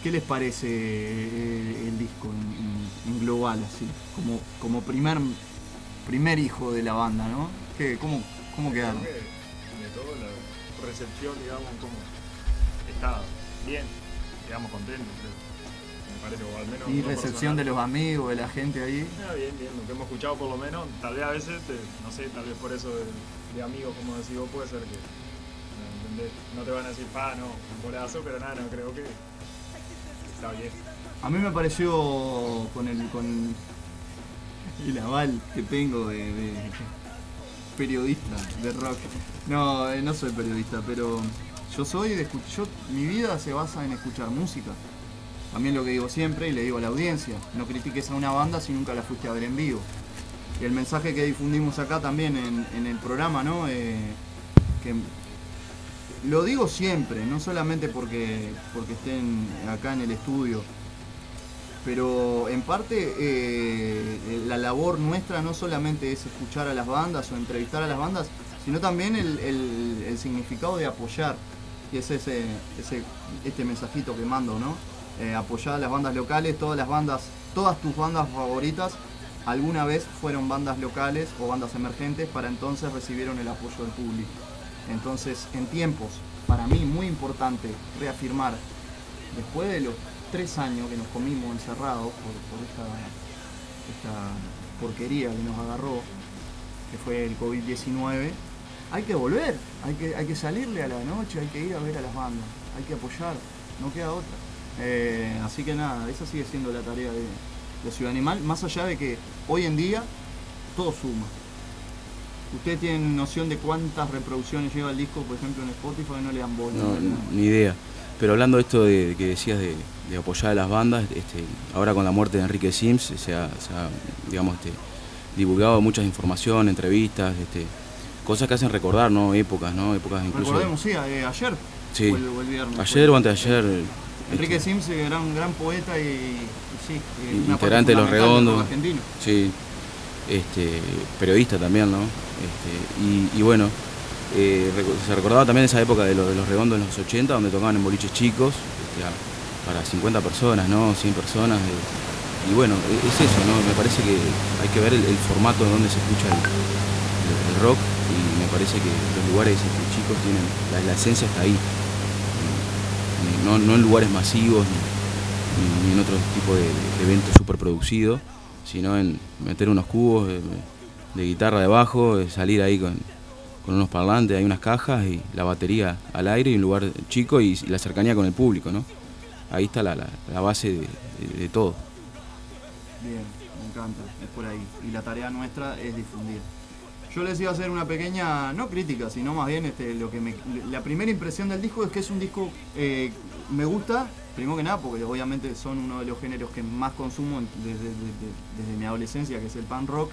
S1: ¿Qué les parece eh, el disco en, en- en global, así? Como, como primer, primer hijo de la banda, ¿no? ¿Qué, cómo, ¿Cómo quedaron?
S19: Recepción, digamos, como está bien, digamos, contento, creo. Me parece, o al menos.
S1: Y recepción de
S19: personal.
S1: los amigos, de la gente ahí.
S19: Ah, bien, bien, lo que hemos escuchado por lo menos, tal vez a veces, te- no sé, tal vez por eso de, de amigos, como decís vos, puede ser que. No te van a decir, pa, no, un bolazo, pero nada, no, creo que está bien.
S1: A mí me pareció con el, con el aval que tengo de, de periodista de rock. No, eh, no soy periodista, pero yo soy de escuchar. Mi vida se basa en escuchar música. También lo que digo siempre y le digo a la audiencia, no critiques a una banda si nunca la fuiste a ver en vivo. Y el mensaje que difundimos acá también en, en el programa, ¿no? Eh, que lo digo siempre, no solamente porque, porque estén acá en el estudio, pero en parte eh, la labor nuestra no solamente es escuchar a las bandas o entrevistar a las bandas, sino también el, significado de apoyar. Y es ese este mensajito que mando, ¿no? Eh, apoyar a las bandas locales, todas las bandas, todas tus bandas favoritas alguna vez fueron bandas locales o bandas emergentes, para entonces recibieron el apoyo del público. Entonces, en tiempos, para mí muy importante reafirmar, después de los tres años que nos comimos encerrados por, esta, porquería que nos agarró, que fue el COVID-19, hay que volver, hay que, hay que salirle a la noche, hay que ir a ver a las bandas, hay que apoyar, no queda otra. Eh, así que nada, esa sigue siendo la tarea de, de Ciudad Animal, más allá de que hoy en día todo suma. ¿Ustedes tienen noción de cuántas reproducciones lleva el disco, por ejemplo, en Spotify? No le dan bola.
S18: No, ni idea. Pero hablando de esto de, que decías de, de apoyar a las bandas, este, ahora con la muerte de Enrique Sims se ha, se ha, digamos, este, divulgado muchas informaciones, entrevistas, este, cosas que hacen recordar, ¿no? Épocas, ¿no? Épocas incluso.
S1: Recordemos, sí, eh, ayer.
S18: Sí.
S1: o el- o el viernes.
S18: Ayer o antes de ayer.
S1: Enrique Sims, eh, gran, gran poeta y, y sí, eh, una parte
S18: integrante de Los Redondos.
S1: argentino.
S18: Sí. Este, periodista también, ¿no? Este, y, y bueno, eh, se recordaba también esa época de, lo- de Los Redondos en los 80, donde tocaban en boliches chicos, este, para 50 personas, ¿no? 100 personas. eh, y bueno, e- es eso, ¿no? Me parece que hay que ver el, formato en donde se escucha el, rock y me parece que los lugares este, chicos tienen, la, la esencia está ahí. Eh, No, no en lugares masivos ni, en otro tipo de, de evento súper producido, sino en meter unos cubos de, de guitarra debajo, salir ahí con unos parlantes, hay unas cajas y la batería al aire y un lugar chico y, la cercanía con el público, ¿no? Ahí está la, la- base de, todo.
S1: Bien, me encanta, es por ahí. Y la tarea nuestra es difundir. Yo les iba a hacer una pequeña, no crítica, sino más bien este, lo que me, la primera impresión del disco es que es un disco eh, me gusta, primero que nada, porque obviamente son uno de los géneros que más consumo desde, desde- desde mi adolescencia, que es el punk rock.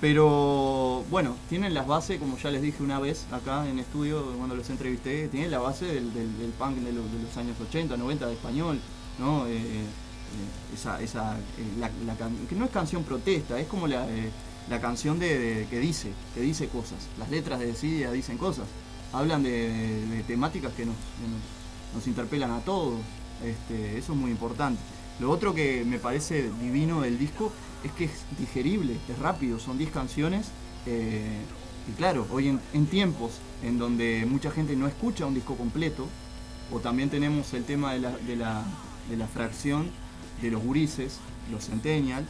S1: Pero bueno, tienen las bases, como ya les dije una vez acá en estudio, cuando los entrevisté, tienen la base del, del- punk de los, de los años 80, 90 de español, ¿no? Eh, eh, esa, esa, eh, la- can- que no es canción protesta, es como la, eh, la canción de, que dice, que dice cosas. Las letras de Decidia dicen cosas. Hablan de, temáticas que nos, nos, nos interpelan a todos. Este, eso es muy importante. Lo otro que me parece divino del disco es que es digerible, es rápido, son 10 canciones. eh, y claro, hoy en, tiempos en donde mucha gente no escucha un disco completo, o también tenemos el tema de la, de la, de la fracción de los gurises, los centennial,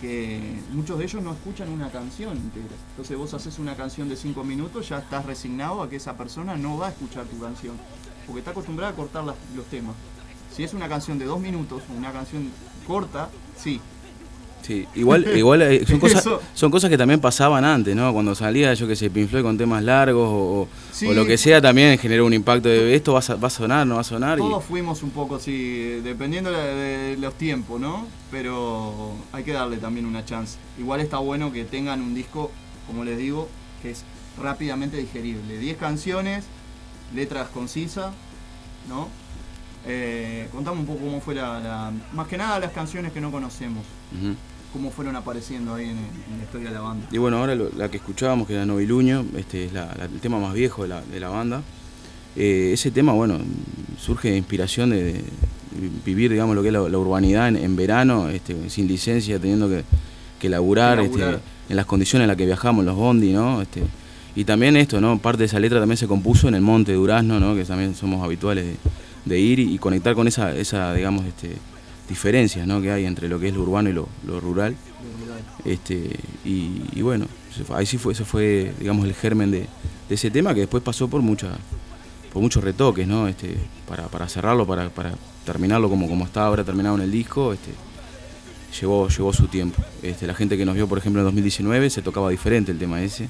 S1: que muchos de ellos no escuchan una canción entera. Entonces vos haces una canción de 5 minutos, ya estás resignado a que esa persona no va a escuchar tu canción, porque está acostumbrada a cortar las- los temas. Si es una canción de 2 minutos, una canción corta, sí.
S18: Sí, igual, igual eh, son, cosas,
S1: Eso-
S18: son cosas que también pasaban antes, ¿no? Cuando salía, yo que sé, Pink Floyd con temas largos o, o-
S1: Sí.
S18: o lo que sea, también generó un impacto de esto va a, va a sonar, no va a sonar. y-
S1: Todos fuimos un poco así, dependiendo de, los tiempos, ¿no? Pero hay que darle también una chance. Igual está bueno que tengan un disco, como les digo, que es rápidamente digerible. 10 canciones, letras concisas, ¿no? Eh, contame un poco cómo fue la, la- Más que nada las canciones que no conocemos,
S18: Ujú.
S1: Cómo fueron apareciendo ahí en, en la historia de la banda.
S18: Y bueno, ahora lo- la que escuchábamos, que era Noviluño, este es la- la- el tema más viejo de la, de la banda. Eh, ese tema, bueno, surge de inspiración de, de vivir, digamos, lo que es la, la urbanidad en, en verano, este, sin licencia, teniendo que, que laburar, este, en las condiciones en las que viajamos, los bondi, ¿no? Este, y también esto, ¿no? Parte de esa letra también se compuso en el Monte de Durazno, ¿no? Que también somos habituales de, de ir y, y conectar con esa, esa digamos, este, diferencias, ¿no? Que hay entre lo que es lo urbano y lo, rural. Este, y, bueno, ahí sí fue, ese fue, digamos, el germen de, ese tema que después pasó por mucha, por muchos retoques, ¿no? Este, para, para cerrarlo, para, para terminarlo como, como está ahora terminado en el disco, este, llevó, llevó su tiempo. Este, la gente que nos vio, por ejemplo, en 2019 se tocaba diferente el tema ese.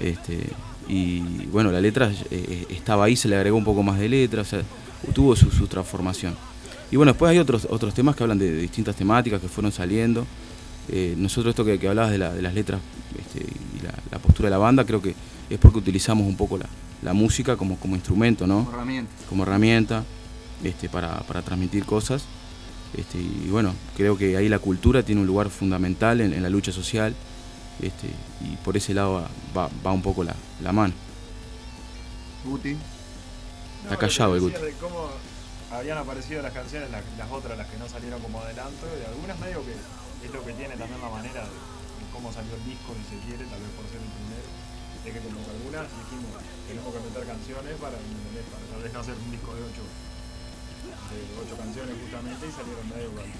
S18: Este, y bueno, la letra eh, estaba ahí, se le agregó un poco más de letra, tuvo su transformación. Y bueno, después hay otros, otros temas que hablan de, de distintas temáticas que fueron saliendo. Eh, nosotros esto que, que hablabas de, la- de las letras este, y la, la postura de la banda, creo que es porque utilizamos un poco la, la música como, como instrumento, ¿no?
S1: Como herramienta.
S18: Como herramienta este, para, para transmitir cosas. Este, y bueno, creo que ahí la cultura tiene un lugar fundamental en, en la lucha social. Este, y por ese lado va, va- va un poco la, la mano.
S1: Guti.
S18: Está callado el Guti.
S19: de cómo habían aparecido las canciones, las, otras, las que no salieron como adelanto, y algunas medio que es lo que tiene también la manera de, cómo salió el disco, si se quiere, tal vez por ser el primero, de que como que algunas dijimos, tenemos que meter canciones para, para tal vez no hacer un disco de ocho, de ocho canciones justamente y salieron medio igual.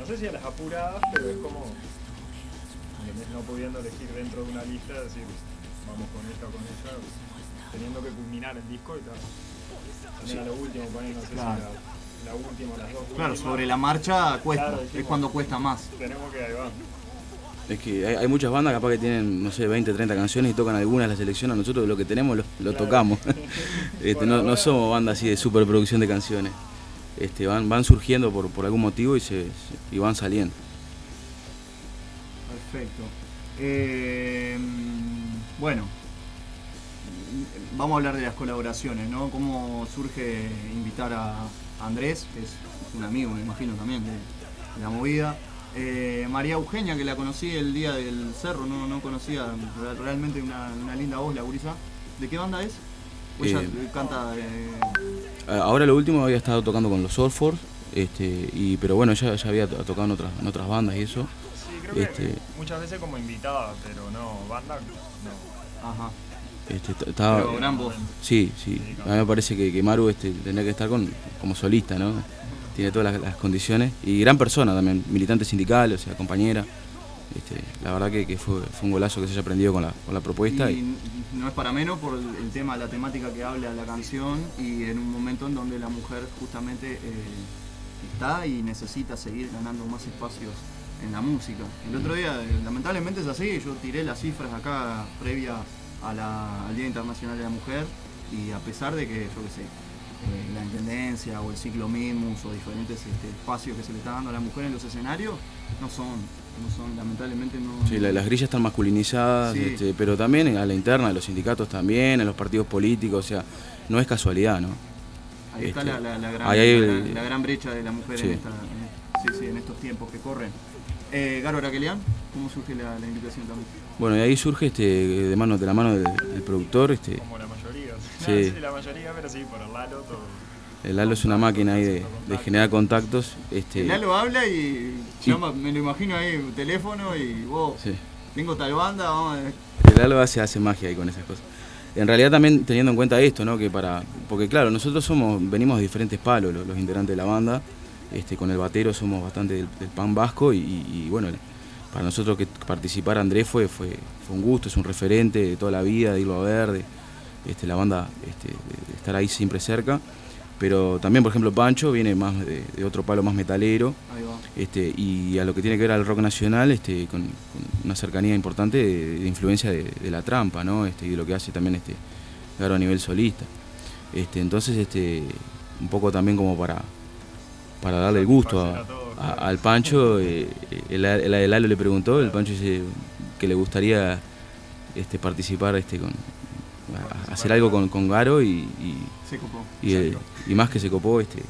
S19: No sé si a las apuradas, pero es como, no pudiendo elegir dentro de una lista, decir, vamos con esta o con esta, teniendo que culminar el disco y tal. También a lo último, poner, no sé
S1: Claro.
S19: si la, la última, las dos
S1: Claro,
S19: últimas.
S1: sobre la marcha cuesta,
S19: Claro,
S1: es cuando cuesta más.
S19: Tenemos que ahí va.
S18: Es que hay, hay muchas bandas capaz que tienen, no sé, 20, 30 canciones y tocan algunas, las seleccionan. Nosotros lo que tenemos lo, lo tocamos. Este, no, no somos bandas así de superproducción de canciones. Este, van, van surgiendo por, por algún motivo y, se, se- y van saliendo.
S1: Perfecto. Eh, bueno, vamos a hablar de las colaboraciones, ¿no? ¿Cómo surge invitar a Andrés, que es un amigo, me imagino también, de, de la movida? Eh, María Eugenia, que la conocí el día del cerro, no, no conocía re- realmente una, una linda voz, la gurisa. ¿De qué banda es? ¿O ella
S18: Eh,
S1: canta eh,
S18: Ah, Ahora lo último había estado tocando con los Soulforce, este, y, pero bueno, ya, ya había to- tocado en otras, en otras bandas y eso.
S19: Sí, creo que
S18: Este,
S19: muchas veces como invitada, pero no, banda, no.
S1: Ajá.
S18: Este, estaba,
S1: Pero gran voz.
S18: Sí, sí. A mí me parece que, que Maru este, tendría que estar con, como solista, ¿no? Tiene todas las, las condiciones. Y gran persona también, militante sindical, o sea, compañera. Este, la verdad que, que fue, fue un golazo que se haya aprendido con la, con la propuesta.
S1: Y
S18: Y,
S1: no es para menos por el, el tema, la temática que habla la canción y en un momento en donde la mujer justamente eh, está y necesita seguir ganando más espacios en la música. El otro día, eh, lamentablemente es así, yo tiré las cifras acá previa a la- al Día Internacional de la Mujer y a pesar de que, yo qué sé, eh, la intendencia o el ciclo Mimus o diferentes este, espacios que se le está dando a la mujer en los escenarios, no son, no son, lamentablemente no...
S18: sí, la- las grillas están masculinizadas,
S1: Sí.
S18: este, pero también a la interna, de los sindicatos también, en los partidos políticos, o sea, no es casualidad, ¿no?
S1: Ahí está
S18: Este,
S1: la, la- la gran,
S18: ahí
S1: la,
S18: el-
S1: gran- la gran brecha de la mujer
S18: Sí.
S1: en, esta- en- sí, sí, en estos tiempos que corren. Eh, Garo Araquelian, ¿cómo surge la, la invitación también?
S18: Bueno, y ahí surge este, de, mano, de la mano del, del productor. Este,
S19: Como la mayoría.
S18: Sí.
S19: sí, la mayoría, pero sí, por el Lalo todo.
S18: el Lalo es una máquina ahí de, de generar contactos. Este,
S1: El Lalo habla y
S18: Sí.
S1: llama, me lo imagino ahí un teléfono y vos,
S18: Sí.
S1: tengo tal banda, vamos a...
S18: El Lalo hace, hace magia ahí con esas cosas. En realidad también teniendo en cuenta esto, ¿no? Que para. Porque claro, nosotros somos, venimos de diferentes palos, los, los integrantes de la banda. Este, con el batero somos bastante del, del pan vasco y, y, bueno, para nosotros que participar Andrés fue, fue, fue un gusto, es un referente de toda la vida, de irlo a ver, de, este, la banda, este, de, estar ahí siempre cerca. Pero también, por ejemplo, Pancho viene más de, de otro palo más metalero. Este, y a lo que tiene que ver al rock nacional, este, con, con una cercanía importante de, de influencia de, de la trampa, ¿no? Este, y de lo que hace también este Garo a nivel solista. Este, entonces, este, un poco también como para, para darle el gusto a- a- al Pancho, eh, el, el, el Lalo le preguntó, el Pancho dice que le gustaría este, participar este, con, a- hacer algo con, con Garo y, y,
S1: Se copó.
S18: y, eh, y más que se copó, este,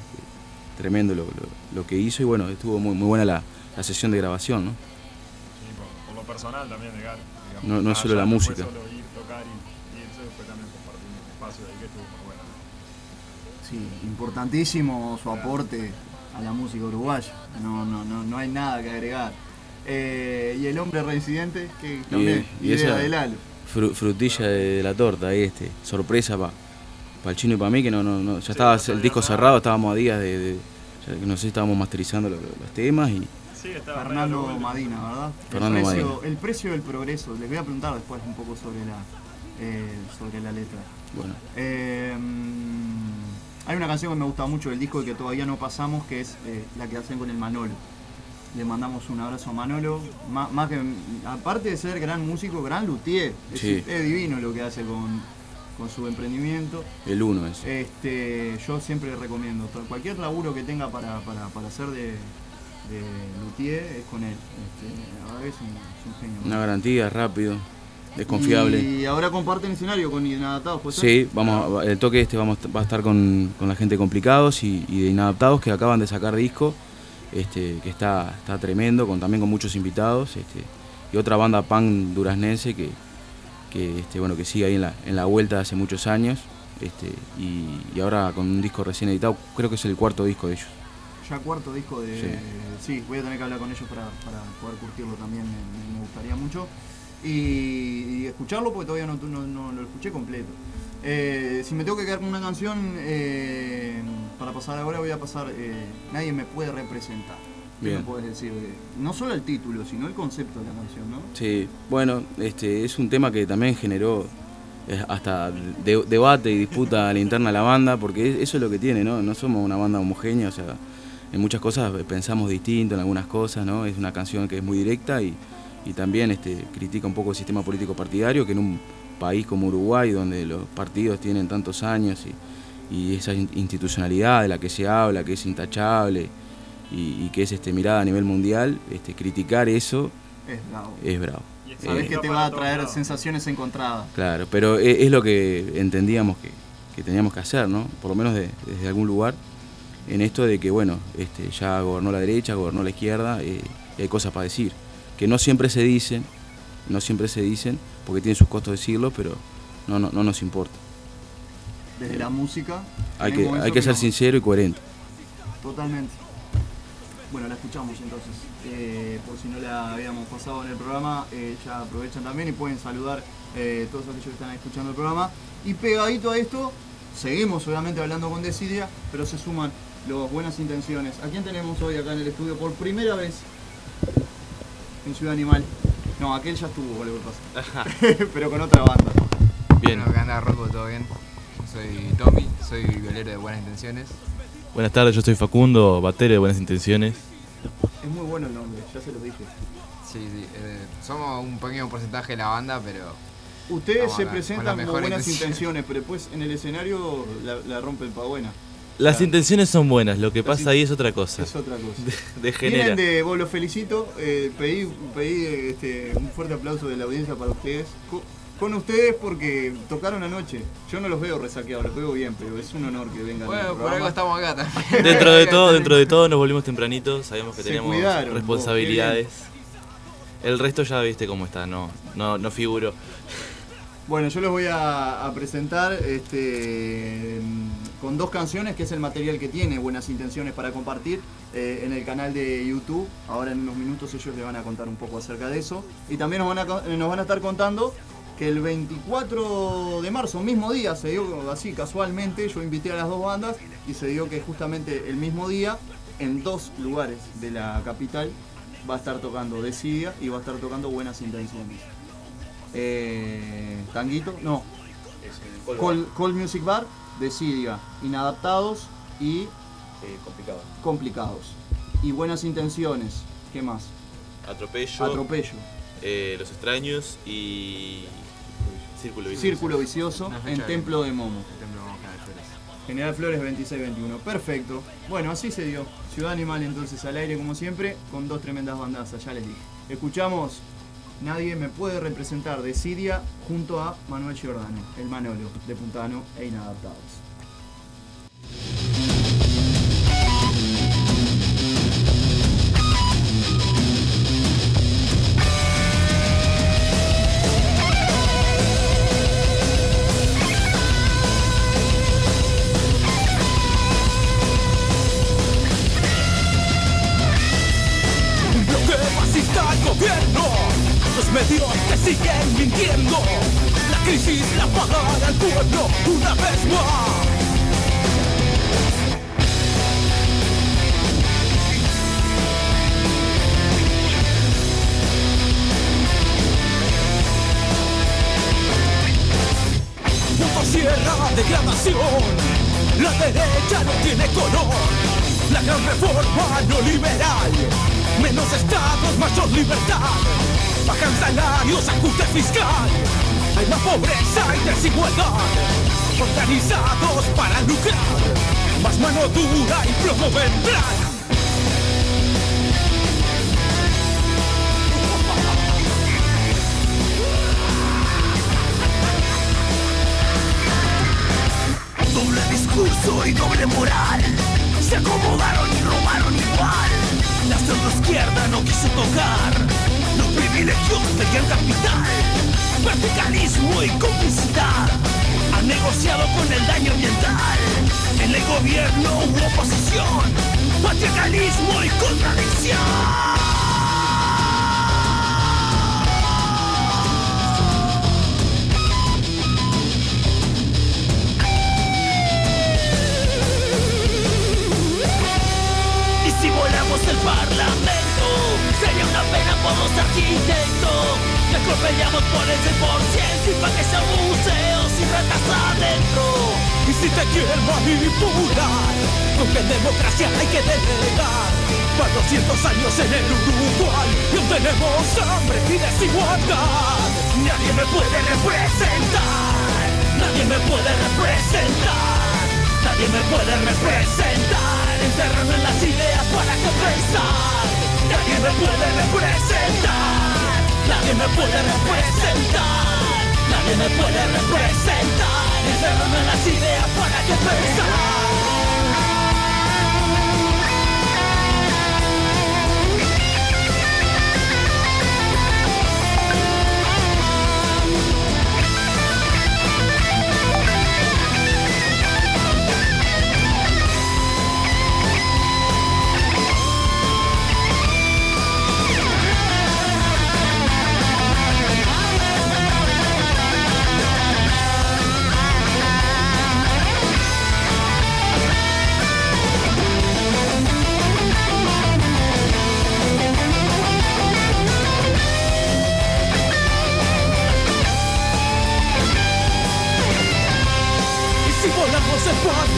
S18: tremendo lo, lo- lo que hizo y bueno, estuvo muy, muy buena la, la sesión de grabación, ¿no?
S19: Sí, por, por lo personal también de Garo. digamos.
S18: No- no es solo la música.
S19: solo ir, tocar y, y irse, fue también compartir un espacio ahí que estuvo muy bueno.
S1: Sí, importantísimo su aporte a la música uruguaya. No, no, no, no hay nada que agregar. Eh, y el hombre residente, que también,
S18: y
S1: idea
S18: esa
S1: de Lalo.
S18: fru- frutilla de, la torta, ahí este, sorpresa para el chino y para mí, que no, no, no, ya estaba el disco cerrado, estábamos a días de, de- ya que no sé, estábamos masterizando lo- lo- los temas y
S19: Sí,
S1: Fernando. Madina, ¿verdad?
S18: Fernando
S1: el, precio,
S18: Madina.
S1: el precio del progreso. Les voy a preguntar después un poco sobre la, eh, sobre la letra.
S18: bueno,
S1: Eh, mm, hay una canción que me gusta mucho del disco y que todavía no pasamos, que es eh, la que hacen con el Manolo. Le mandamos un abrazo a Manolo. Má- Más, que, aparte de ser gran músico, gran luthier. Es,
S18: Sí.
S1: es divino lo que hace con, con su emprendimiento.
S18: el uno es.
S1: Este, yo siempre recomiendo, to- cualquier laburo que tenga para, para, para hacer de, de luthier es con él. Este, la verdad que es un, es un genio.
S18: Una garantía, rápido, es confiable.
S1: Y ahora comparten escenario con Inadaptados, ¿puede ser?
S18: Sí, vamos, el toque este vamos, va a estar con, con la gente de complicados y, y de inadaptados que acaban de sacar disco, este, que está, está tremendo, con, también con muchos invitados, este, y otra banda punk duraznense que, que, este, bueno, que sigue ahí en la, en la vuelta hace muchos años, este, y, y ahora con un disco recién editado, creo que es el cuarto disco de ellos.
S1: Ya cuarto disco de. Sí.
S18: Sí.
S1: voy a tener que hablar con ellos para, para poder curtirlo también, me, me gustaría mucho. Y, y escucharlo porque todavía no, no, no lo escuché completo. Eh, si me tengo que quedar con una canción eh, para pasar ahora, voy a pasar eh, Nadie me puede representar. ¿Qué
S18: Bien.
S1: me puedes decir? de- no solo el título, sino el concepto de la canción, ¿no?
S18: Sí, bueno, este es un tema que también generó hasta de- debate y disputa a la interna de la banda, porque eso es lo que tiene, ¿no? No somos una banda homogénea, o sea, en muchas cosas pensamos distinto, en algunas cosas, ¿no? Es una canción que es muy directa y, y también este, critica un poco el sistema político partidario, que en un país como Uruguay, donde los partidos tienen tantos años y, y esa in- institucionalidad de la que se habla, que es intachable y, y que es este, mirada a nivel mundial, este, criticar eso
S1: Es bravo.
S18: es bravo.
S1: Sabés
S18: Eh,
S1: que te va a traer sensaciones encontradas.
S18: Claro, pero e- es, lo que entendíamos que, que teníamos que hacer, ¿no? Por lo menos de- desde algún lugar, en esto de que, bueno, este, ya gobernó la derecha, gobernó la izquierda, eh, y hay cosas para decir, que no siempre se dicen, no siempre se dicen, porque tiene sus costos decirlo, pero no, no, no nos importa.
S1: Desde la música.
S18: Hay que, hay que ser
S1: no-
S18: sincero y coherente.
S1: Totalmente. Bueno, la escuchamos entonces. Eh, por si no la habíamos pasado en el programa, eh, ya aprovechan también y pueden saludar eh, todos aquellos que están escuchando el programa. Y pegadito a esto, seguimos obviamente hablando con Desidia, pero se suman las buenas intenciones. ¿A quién tenemos hoy acá en el estudio por primera vez en Ciudad Animal? No, aquel ya estuvo, vale, pasa. pero con otra banda.
S20: Bien. Bueno, que anda Rocco, todo bien. Soy Tommy, soy violero de Buenas Intenciones.
S21: Buenas tardes, yo soy Facundo, batero de Buenas Intenciones.
S1: Es muy bueno el nombre, ya se lo dije.
S20: Sí, sí. eh, somos un pequeño porcentaje de la banda, pero.
S1: Ustedes se
S20: acá, con
S1: presentan
S20: mejor
S1: buenas intenciones, pero después en el escenario la, la rompen pa' buena.
S21: Las intenciones son buenas, lo que
S1: Las
S21: pasa ahí es otra cosa.
S1: Es otra cosa.
S21: De, de genera.
S1: Vienen de, vos los felicito, eh, pedí, pedí este, un fuerte aplauso de la audiencia para ustedes. Co- Con ustedes porque tocaron anoche. Yo no los veo resaqueados, los veo bien, pero es un honor que vengan.
S20: Bueno, por
S1: programa.
S20: algo estamos acá también.
S21: Dentro de todo, dentro de todo nos volvimos tempranito, sabíamos que
S1: Se
S21: teníamos
S1: cuidaron, vos,
S21: responsabilidades. El resto ya viste cómo está, no, no, no figuro.
S1: Bueno, yo les voy a, a presentar este, con dos canciones, que es el material que tiene Buenas Intenciones para compartir eh, en el canal de YouTube. Ahora en unos minutos ellos les van a contar un poco acerca de eso. Y también nos van a, eh, nos van a estar contando que el 24 de marzo, mismo día, se dio así casualmente, yo invité a las dos bandas y se dio que justamente el mismo día, en dos lugares de la capital, va a estar tocando Decidia y va a estar tocando Buenas Intenciones. Eh, Tanguito, no. Call, Call Music Bar, Decidia, Inadaptados y
S21: complicado.
S1: Complicados. Y Buenas Intenciones, ¿qué más?
S21: Atropello.
S1: Atropello.
S21: eh, los extraños y. Círculo vicioso.
S1: Círculo Vicioso en
S20: de-
S1: Templo de Momo.
S20: Templo de Momo, General Flores.
S1: General Flores 26-21. Perfecto. Bueno, así se dio. Ciudad Animal entonces al aire como siempre, con dos tremendas bandazas, ya les dije. Escuchamos Nadie me puede representar de Siria junto a Manuel Giordano, el Manolo, de Puntano e Inadaptados.
S22: Patriarcalismo y contradicción.
S16: Si volamos el parlamento Sería una pena por los arquitectos Que atropella peleamos por el 100% y pa' que sea museos y ratas adentro. Y si te quieren manipular, con qué democracia hay que delegar. Para 200 años en el Uruguay y aún tenemos hambre y desigualdad. Nadie me puede representar, nadie me puede representar, nadie me puede representar. Encerrarme en las ideas para que pensar. Nadie me puede representar, nadie me puede representar, nadie me puede representar. Encerrarme en las ideas para que pensar.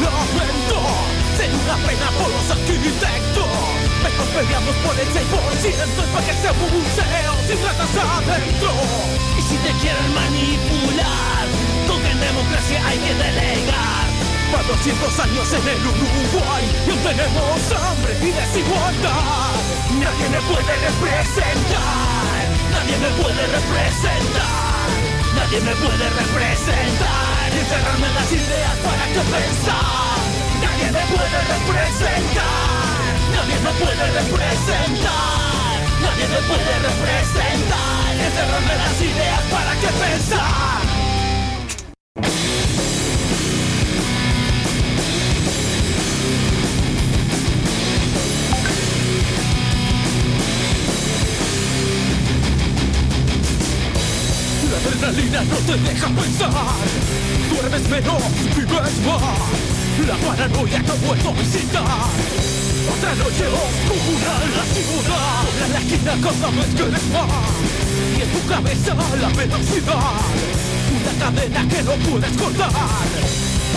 S16: Parlamento Sería una pena por los arquitectos. Mejor peleamos por el 6% para que sea un museo sin ratas adentro. Y si te quieren manipular Con qué democracia hay que delegar Para 200 años en el Uruguay Y aún tenemos hambre y desigualdad. Nadie me puede representar. Nadie me puede representar. Nadie me puede representar y encerrarme en las ideas para que pensar. Nadie me puede representar. Nadie me puede representar. Nadie me puede representar. Encerrarme en las ideas para que pensar. La adrenalina no te deja pensar Duermes menos, vives más. La paranoia te ha vuelto a visitar Otra noche oscura en la ciudad la esquina cada vez que eres más. Y en tu cabeza la velocidad. Una cadena que no puedes cortar.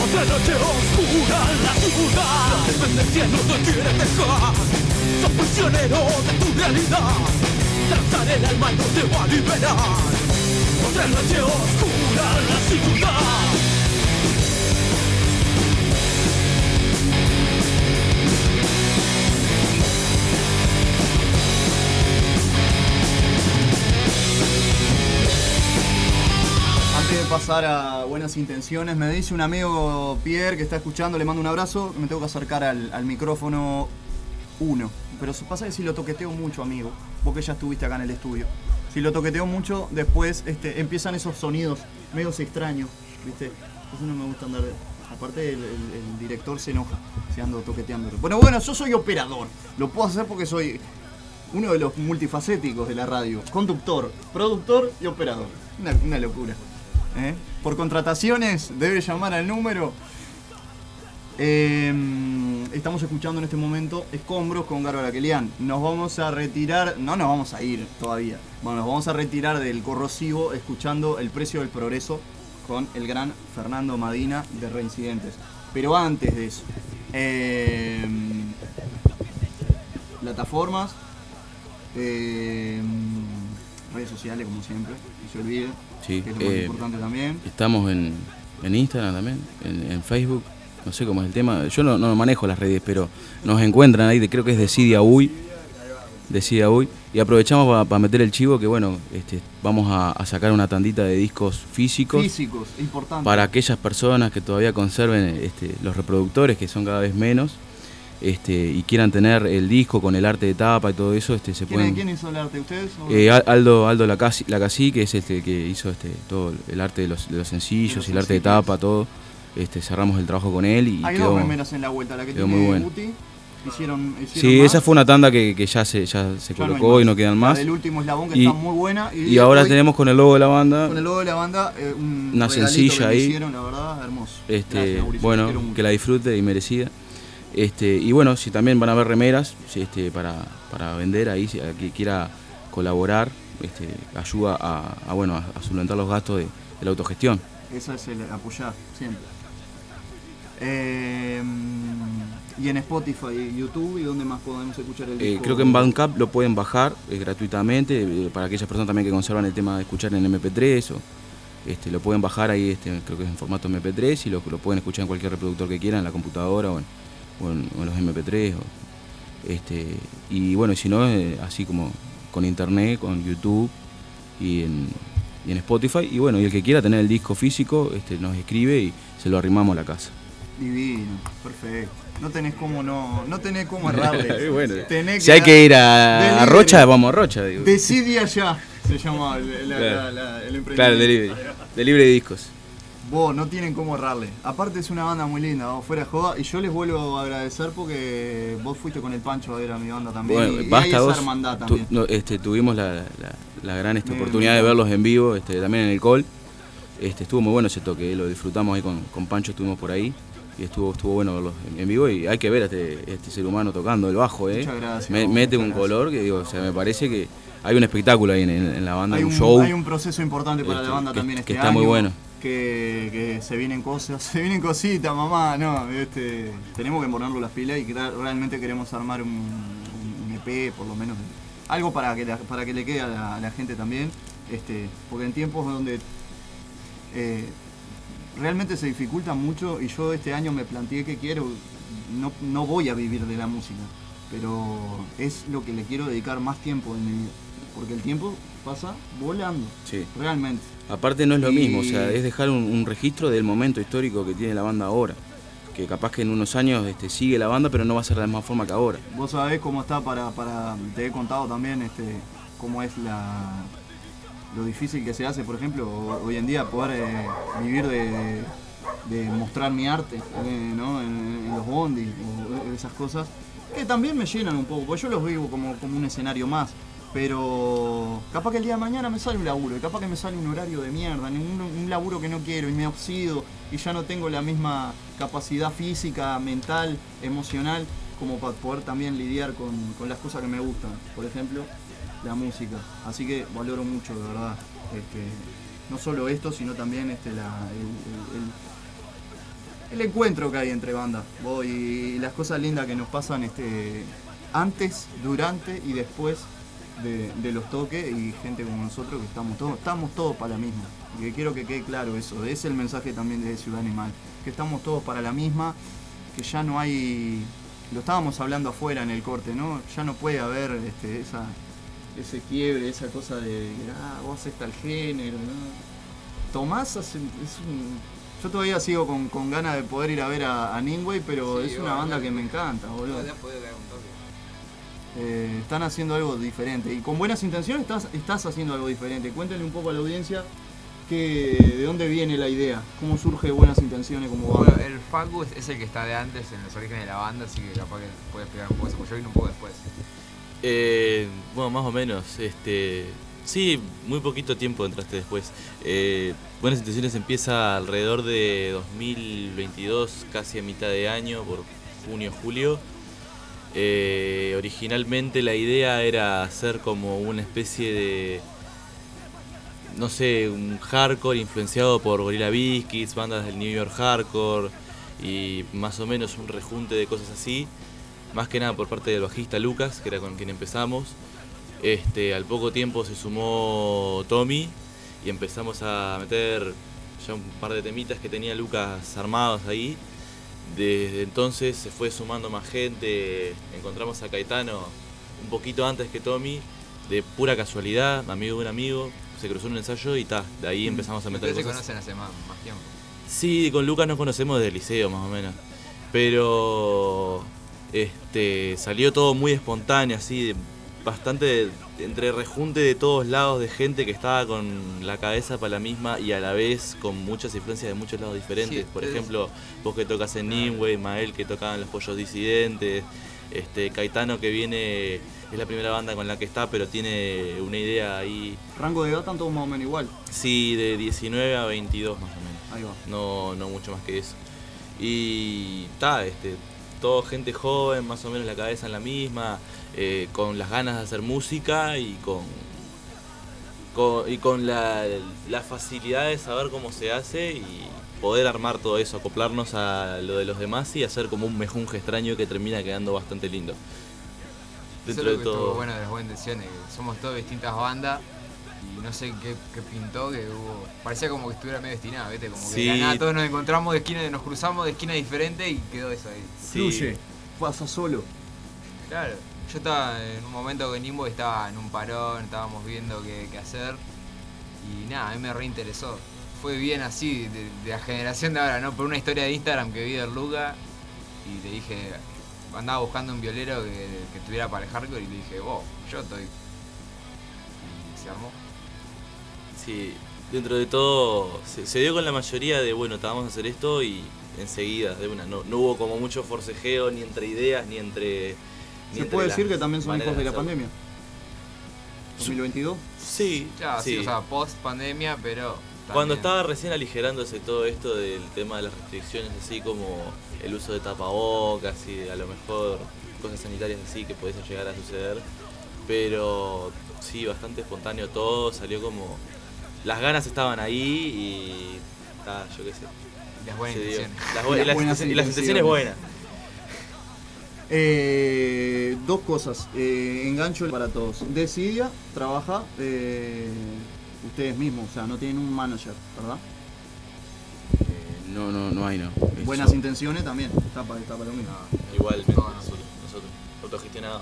S16: Otra noche oscura en la ciudad La dependencia no te quiere dejar. Sos prisionero de tu realidad. Lanzar el alma no te va a liberar. Otra noche oscura en la ciudad
S1: pasar a buenas intenciones, me dice un amigo Pierre que está escuchando, le mando un abrazo, me tengo que acercar al, micrófono uno. Pero se pasa que si lo toqueteo mucho, amigo, vos que ya estuviste acá en el estudio, si lo toqueteo mucho, después este, empiezan esos sonidos medios extraños, ¿viste? Eso no me gusta andar. Aparte, el, director se enoja si ando toqueteando. Bueno, bueno, yo soy operador. Lo puedo hacer porque soy uno de los multifacéticos de la radio. Conductor, productor y operador. Una locura. ¿Eh? Por contrataciones, debe llamar al número. Eh, estamos escuchando en este momento Escombros con Garo Araquelian. Nos vamos a retirar, no nos vamos a ir todavía. Bueno, nos vamos a retirar del corrosivo escuchando El precio del progreso con el gran Fernando Madina de Reincidentes. Pero antes de eso, eh, plataformas, eh, redes sociales como siempre, no se olviden,
S18: Sí,
S1: que es lo más
S18: eh,
S1: importante también.
S18: Estamos en, en Instagram también, en, en Facebook. No sé cómo es el tema. Yo no, no manejo las redes, pero nos encuentran ahí, de, creo que es Decidia Uy. Decidia Uy. Y aprovechamos para meter el chivo que, bueno, este, vamos a, a sacar una tandita de discos físicos.
S1: Físicos, importante.
S18: Para aquellas personas que todavía conserven este, los reproductores, que son cada vez menos, este, y quieran tener el disco con el arte de tapa y todo eso, este, se
S1: ¿Quién,
S18: pueden.
S1: quién hizo el arte? ¿Ustedes? o-
S18: Eh, Al- Aldo, Aldo Lacasi, Lacasi, que es este que hizo este todo el arte de los, de los sencillos y el arte de tapa, todo. Este, cerramos el trabajo con él y
S1: Hay
S18: quedó,
S1: dos remeras en la vuelta, la que
S18: quedó
S1: tiene
S18: muy bueno.
S1: Guti. Hicieron, hicieron
S18: Sí,
S1: más.
S18: esa fue una tanda que, que ya se, ya se
S1: Ya no hay
S18: colocó y no quedan más.
S1: del último eslabón que
S18: y,
S1: está muy buena. Y
S18: y ahora
S1: hoy-
S18: tenemos con el logo de la banda
S1: Con el logo de la banda, eh, un
S18: Una sencilla
S1: que
S18: ahí.
S1: hicieron, la verdad, hermoso.
S18: Este,
S1: Gracias, Mauricio,
S18: bueno, que la disfrute y merecida. Este, y bueno, si también van a haber remeras si este, para, para vender ahí, si alguien quiera colaborar, este, ayuda a, a, bueno, a, a solventar los gastos de, de la autogestión.
S1: Eso es el apoyar, siempre. Eh, y en Spotify, YouTube, ¿y dónde más podemos escuchar el
S18: Eh,
S1: disco?
S18: creo que en Bandcamp lo pueden bajar eh, gratuitamente eh, para aquellas personas también que conservan el tema de escuchar en MP3 o este, lo pueden bajar ahí, este, creo que es en formato MP3 y lo, lo pueden escuchar en cualquier reproductor que quieran, en la computadora o en, o en- o en los MP3. o- este, y bueno, y si no, eh, así como con internet, con YouTube y en, y en Spotify. Y bueno, y el que quiera tener el disco físico, este, nos escribe y se lo arrimamos a la casa.
S1: Divino, perfecto. No tenés cómo no, no tenés cómo errarle.
S18: Y bueno,
S1: Tenés
S18: si hay que ir a, a. Rocha, vamos a Rocha. Digo.
S1: Decide allá, se llama el, la-
S18: Claro.
S1: la- la- el emprendimiento.
S18: Claro, delivery. Delivery de discos.
S1: Vos, no tienen cómo errarle. Aparte es una banda muy linda, vos, fuera de joda. Y yo les vuelvo a agradecer porque vos fuiste con el Pancho a ver a mi banda también.
S18: Bueno,
S1: y, y hay
S18: basta
S1: esa
S18: vos.
S1: hermandad
S18: tu-
S1: también.
S18: no, este, tuvimos la, la- la gran este,
S1: Me-
S18: oportunidad de verlos en vivo, este, también en el call. Este, estuvo muy bueno ese toque, eh, lo disfrutamos ahí con, con Pancho, estuvimos por ahí. Y estuvo, estuvo bueno verlos en, vivo y hay que ver a este, este ser humano tocando el bajo, ¿eh?
S1: Muchas gracias,
S18: Me- mete un color que digo, o sea, me parece que hay un espectáculo ahí en, en- la banda,
S1: hay,
S18: un,
S1: un,
S18: show.
S1: hay un proceso importante para
S18: este,
S1: la banda
S18: que-
S1: también
S18: que
S1: este
S18: está
S1: año.
S18: muy bueno.
S1: Que, que se vienen cosas, se vienen cositas, mamá, no, este, tenemos que ponerlo las pilas y que realmente queremos armar un, un- un EP, por lo menos, algo para que, la- para que le quede a la, a la gente también, este, porque en tiempos donde eh, realmente se dificulta mucho y yo este año me planteé que quiero, no, no voy a vivir de la música, pero es lo que le quiero dedicar más tiempo en mi vida, porque el tiempo pasa volando,
S18: Sí.
S1: realmente.
S18: Aparte no es lo
S1: Y-
S18: mismo, o sea, es dejar un, un registro del momento histórico que tiene la banda ahora. Que capaz que en unos años este, sigue la banda, pero no va a ser de la misma forma que ahora.
S1: Vos sabés cómo está para, para te he contado también este, cómo es la lo difícil que se hace, por ejemplo, ho- hoy en día poder eh, vivir de, de mostrar mi arte eh, ¿no? en, en los bondis o esas cosas, que también me llenan un poco, porque yo los vivo como, como un escenario más. Pero capaz que el día de mañana me sale un laburo, y capaz que me sale un horario de mierda, un, un laburo que no quiero y me oxido y ya no tengo la misma capacidad física, mental, emocional, como para poder también lidiar con, con las cosas que me gustan. Por ejemplo, la música. Así que valoro mucho, de verdad. Este, no solo esto, sino también este, la, el, encuentro que hay entre bandas. Y las cosas lindas que nos pasan este, antes, durante y después de, de los toques y gente como nosotros que estamos todos, estamos todos para la misma. Y que quiero que quede claro eso. Es el mensaje también de Ciudad Animal. Que estamos todos para la misma, que ya no hay. Lo estábamos hablando afuera en el corte, ¿no? Ya no puede haber este, esa, ese quiebre, esa cosa de, ah, vos haces tal género, ¿no? Tomás es un. Yo todavía sigo con, con ganas de poder ir a ver a, a Ningway, pero
S20: Sí,
S1: es una banda que me encanta, boludo.
S20: Dar un toque.
S1: Eh, están haciendo algo diferente. Y con buenas intenciones estás, estás haciendo algo diferente. Cuéntenle un poco a la audiencia que, de dónde viene la idea, cómo surge buenas intenciones como
S20: Bueno,
S1: banda.
S20: el Facu es- es el que está de antes en los orígenes de la banda, así que capaz que puede explicar un poco eso, porque yo vine un poco después.
S21: Eh, bueno, más o menos. Este, sí, muy poquito tiempo entraste después. Eh, Buenas Intenciones empieza alrededor de 2022, casi a mitad de año, por junio, julio. Eh, originalmente la idea era hacer como una especie de, no sé, un hardcore influenciado por Gorilla Biscuits, bandas del New York Hardcore y más o menos un rejunte de cosas así. Más que nada por parte del bajista Lucas, que era con quien empezamos. Este, al poco tiempo se sumó Tommy y empezamos a meter ya un par de temitas que tenía Lucas armados ahí. Desde entonces se fue sumando más gente. Encontramos a Caetano un poquito antes que Tommy, de pura casualidad, amigo de un amigo. Se cruzó en un ensayo y ta, de ahí empezamos a meter
S20: Ustedes se
S21: cosas.
S20: conocen hace más, más tiempo.
S21: Sí, con Lucas nos conocemos desde el liceo más o menos. Pero este salió todo muy espontáneo, así, de- bastante entre rejunte de todos lados de gente que estaba con la cabeza para la misma y a la vez con muchas influencias de muchos lados diferentes.
S20: Sí,
S21: Por
S20: es-
S21: ejemplo, vos que tocas en Nimway, Mael que tocaba en Los Pollos Disidentes, este Caetano que viene, es la primera banda con la que está, pero tiene una idea ahí,
S1: Rango de edad están todos más o menos igual.
S21: sí, de 19 a 22 más o menos
S1: Ahí va.
S21: no, no mucho más que eso. Y está, este, todo gente joven, más o menos la cabeza en la misma, eh, con las ganas de hacer música y con, con- y con la, la facilidad de saber cómo se hace y poder armar todo eso, acoplarnos a lo de los demás y hacer como un mejunje extraño que termina quedando bastante lindo.
S20: Eso
S21: Dentro
S20: es lo
S21: de
S20: que
S21: todo.
S20: bueno de las buenas que somos todas distintas bandas y no sé qué, qué pintó, que hubo. Parecía como que estuviera medio destinado, ¿viste? Como que de
S21: Sí.
S20: nada todos nos encontramos de esquina, nos cruzamos de esquina diferente y quedó eso ahí.
S1: Fluye, pasa solo.
S20: Claro, yo estaba en un momento con Nimbo estaba en un parón, estábamos viendo qué, qué hacer y nada, a mí me reinteresó. Fue bien así, de, de la generación de ahora, ¿no? Por una historia de Instagram que vi de Luca y le dije, andaba buscando un violero que, que tuviera para el hardcore y le dije, vos, yo estoy. Y se armó.
S21: Sí, dentro de todo se, se dio con la mayoría de, bueno, te vamos a hacer esto y enseguida, de una. No, no hubo como mucho forcejeo ni entre ideas ni entre... ni
S1: ¿Se
S21: entre
S1: puede decir que también son hijos de la pandemia? ¿2022?
S21: Sí,
S20: Claro, sí,
S21: sí.
S20: o sea, post pandemia, pero.
S21: Cuando estaba recién aligerándose todo esto del tema de las restricciones, así como el uso de tapabocas y a lo mejor cosas sanitarias así que pudiese llegar a suceder, pero sí, bastante espontáneo todo, salió como... Las ganas estaban ahí y... ah, yo qué sé.
S20: Las buenas
S21: se dio.
S20: intenciones.
S21: Las, bu-
S1: Las
S21: las
S1: buenas
S21: y las
S1: intenciones.
S21: buenas.
S1: Eh, dos cosas. Eh, engancho para todos. Decidia trabaja eh, ustedes mismos, o sea, no tienen un manager, ¿verdad?
S18: Eh, no, no, no hay, no. Es
S1: Buenas intenciones también. Está para, está para lo mismo.
S21: Igualmente, nosotros, nosotros, autogestionado.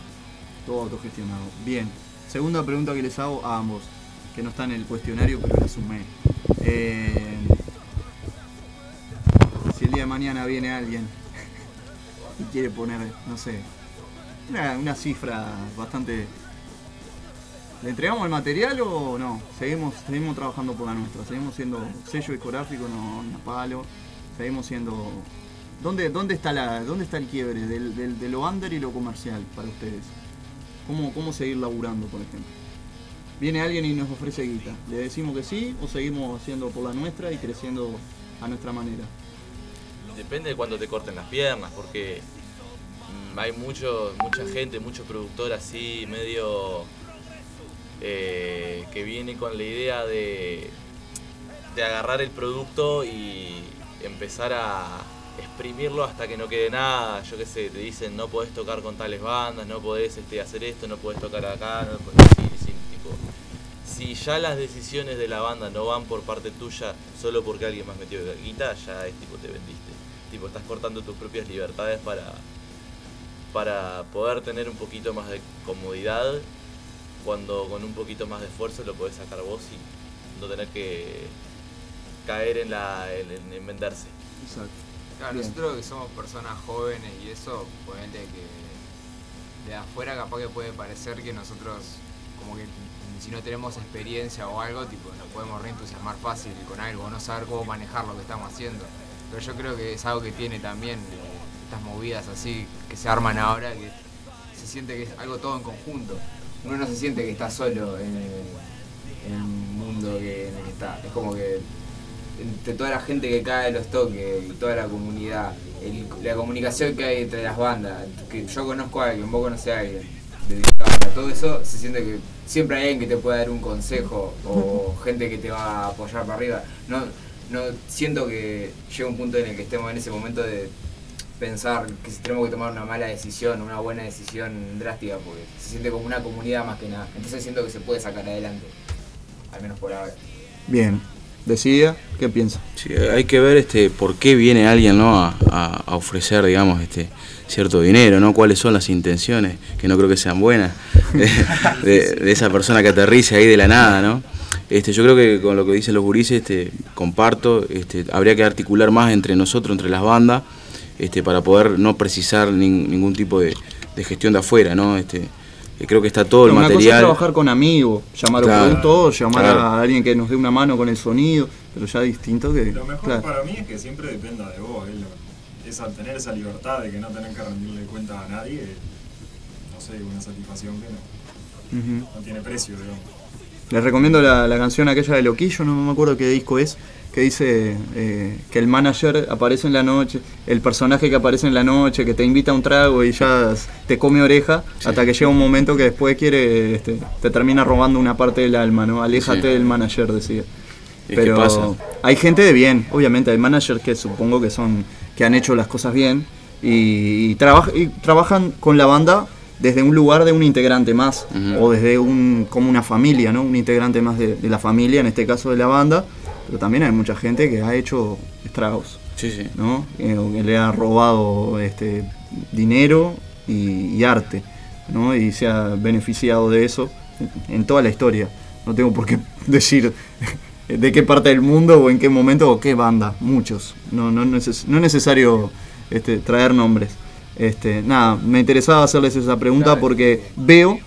S1: Todo autogestionado. Bien. Segunda pregunta que les hago a ambos, que no está en el cuestionario, pero la sumé. Eh, si el día de mañana viene alguien y quiere poner, no sé, una, cifra bastante... ¿Le entregamos el material o no? Seguimos, seguimos trabajando por la nuestra, seguimos siendo sello discográfico, no, no palo, seguimos siendo... ¿Dónde, dónde, está, la, ¿Dónde está el quiebre del- de lo under y lo comercial para ustedes? ¿Cómo, ¿Cómo seguir laburando, por ejemplo? Viene alguien y nos ofrece guita. ¿Le decimos que sí o seguimos haciendo por la nuestra y creciendo a nuestra manera?
S21: Depende de cuando te corten las piernas, porque mm, hay mucho, mucha gente, mucho productor así, medio eh, que viene con la idea de, de agarrar el producto y empezar a exprimirlo hasta que no quede nada. Yo qué sé, te dicen no podés tocar con tales bandas, no podés este, hacer esto, no podés tocar acá, no podés- si ya las decisiones de la banda no van por parte tuya solo porque alguien más metió guita, ya es tipo te vendiste. Tipo, estás cortando tus propias libertades para, para poder tener un poquito más de comodidad cuando con un poquito más de esfuerzo lo podés sacar vos y no tener que caer en la en, en venderse.
S1: Exacto.
S20: Claro,
S1: Bien.
S20: nosotros que somos personas jóvenes y eso, ponele que de afuera capaz que puede parecer que nosotros como que si no tenemos experiencia o algo, tipo, nos podemos reentusiasmar fácil con algo, no saber cómo manejar lo que estamos haciendo. Pero yo creo que es algo que tiene también eh, estas movidas así que se arman ahora, que se siente que es algo todo en conjunto. Uno no se siente que está solo en el, mundo en el que está. Es como que entre toda la gente que cae de los toques y toda la comunidad, la comunicación que hay entre las bandas, que yo conozco a alguien, vos conocés a alguien, de la banda, todo eso se siente que siempre hay alguien que te puede dar un consejo o gente que te va a apoyar para arriba. No, no siento que llega un punto en el que estemos en ese momento de pensar que si tenemos que tomar una mala decisión, una buena decisión drástica, porque se siente como una comunidad más que nada. Entonces siento que se puede sacar adelante, al menos por ahora.
S1: Bien. Decida, ¿qué piensa?
S18: Sí, hay que ver este por qué viene alguien ¿no? a, a- a ofrecer, digamos, este cierto dinero, ¿no? Cuáles son las intenciones, que no creo que sean buenas, de, de- de esa persona que aterriza ahí de la nada, ¿no? Este, yo creo que con lo que dicen los gurises, este, comparto, este, habría que articular más entre nosotros, entre las bandas, este, para poder no precisar nin- ningún tipo de, de gestión de afuera, ¿no? Este, eh, creo que está todo
S1: Pero
S18: el
S1: una cosa es
S18: material.
S1: trabajar con amigos, llamar a un productor, llamar
S18: claro.
S1: a alguien que nos dé una mano con el sonido, pero ya distinto que.
S19: Lo mejor
S1: claro.
S19: para mí es que siempre dependa de vos, es lo- esa, tener esa libertad de que no tener que rendirle cuenta a nadie, no sé, una satisfacción que no, no tiene precio, digamos.
S1: Les recomiendo la, la canción aquella de Loquillo, no me acuerdo qué disco es, que dice eh, que el manager aparece en la noche, el personaje que aparece en la noche, que te invita a un trago y ya te come oreja, hasta que llega un momento que después quiere, este, te termina robando una parte del alma, ¿no? Aléjate
S18: Sí.
S1: del manager, decía. Pero
S18: pasa.
S1: hay gente de bien, obviamente, hay managers que supongo que son, que han hecho las cosas bien y, y trabaj- y trabajan con la banda desde un lugar de un integrante más o desde un como una familia, ¿no? Un integrante más de, de la familia, en este caso de la banda, pero también hay mucha gente que ha hecho estragos,
S18: Sí, sí.
S1: ¿no? Que, que le ha robado este dinero y, y arte, ¿no? Y se ha beneficiado de eso en, en toda la historia. No tengo por qué decir de qué parte del mundo o en qué momento o qué banda, muchos. No, no, neces- no es necesario este, traer nombres. Este, nada, me interesaba hacerles esa pregunta porque veo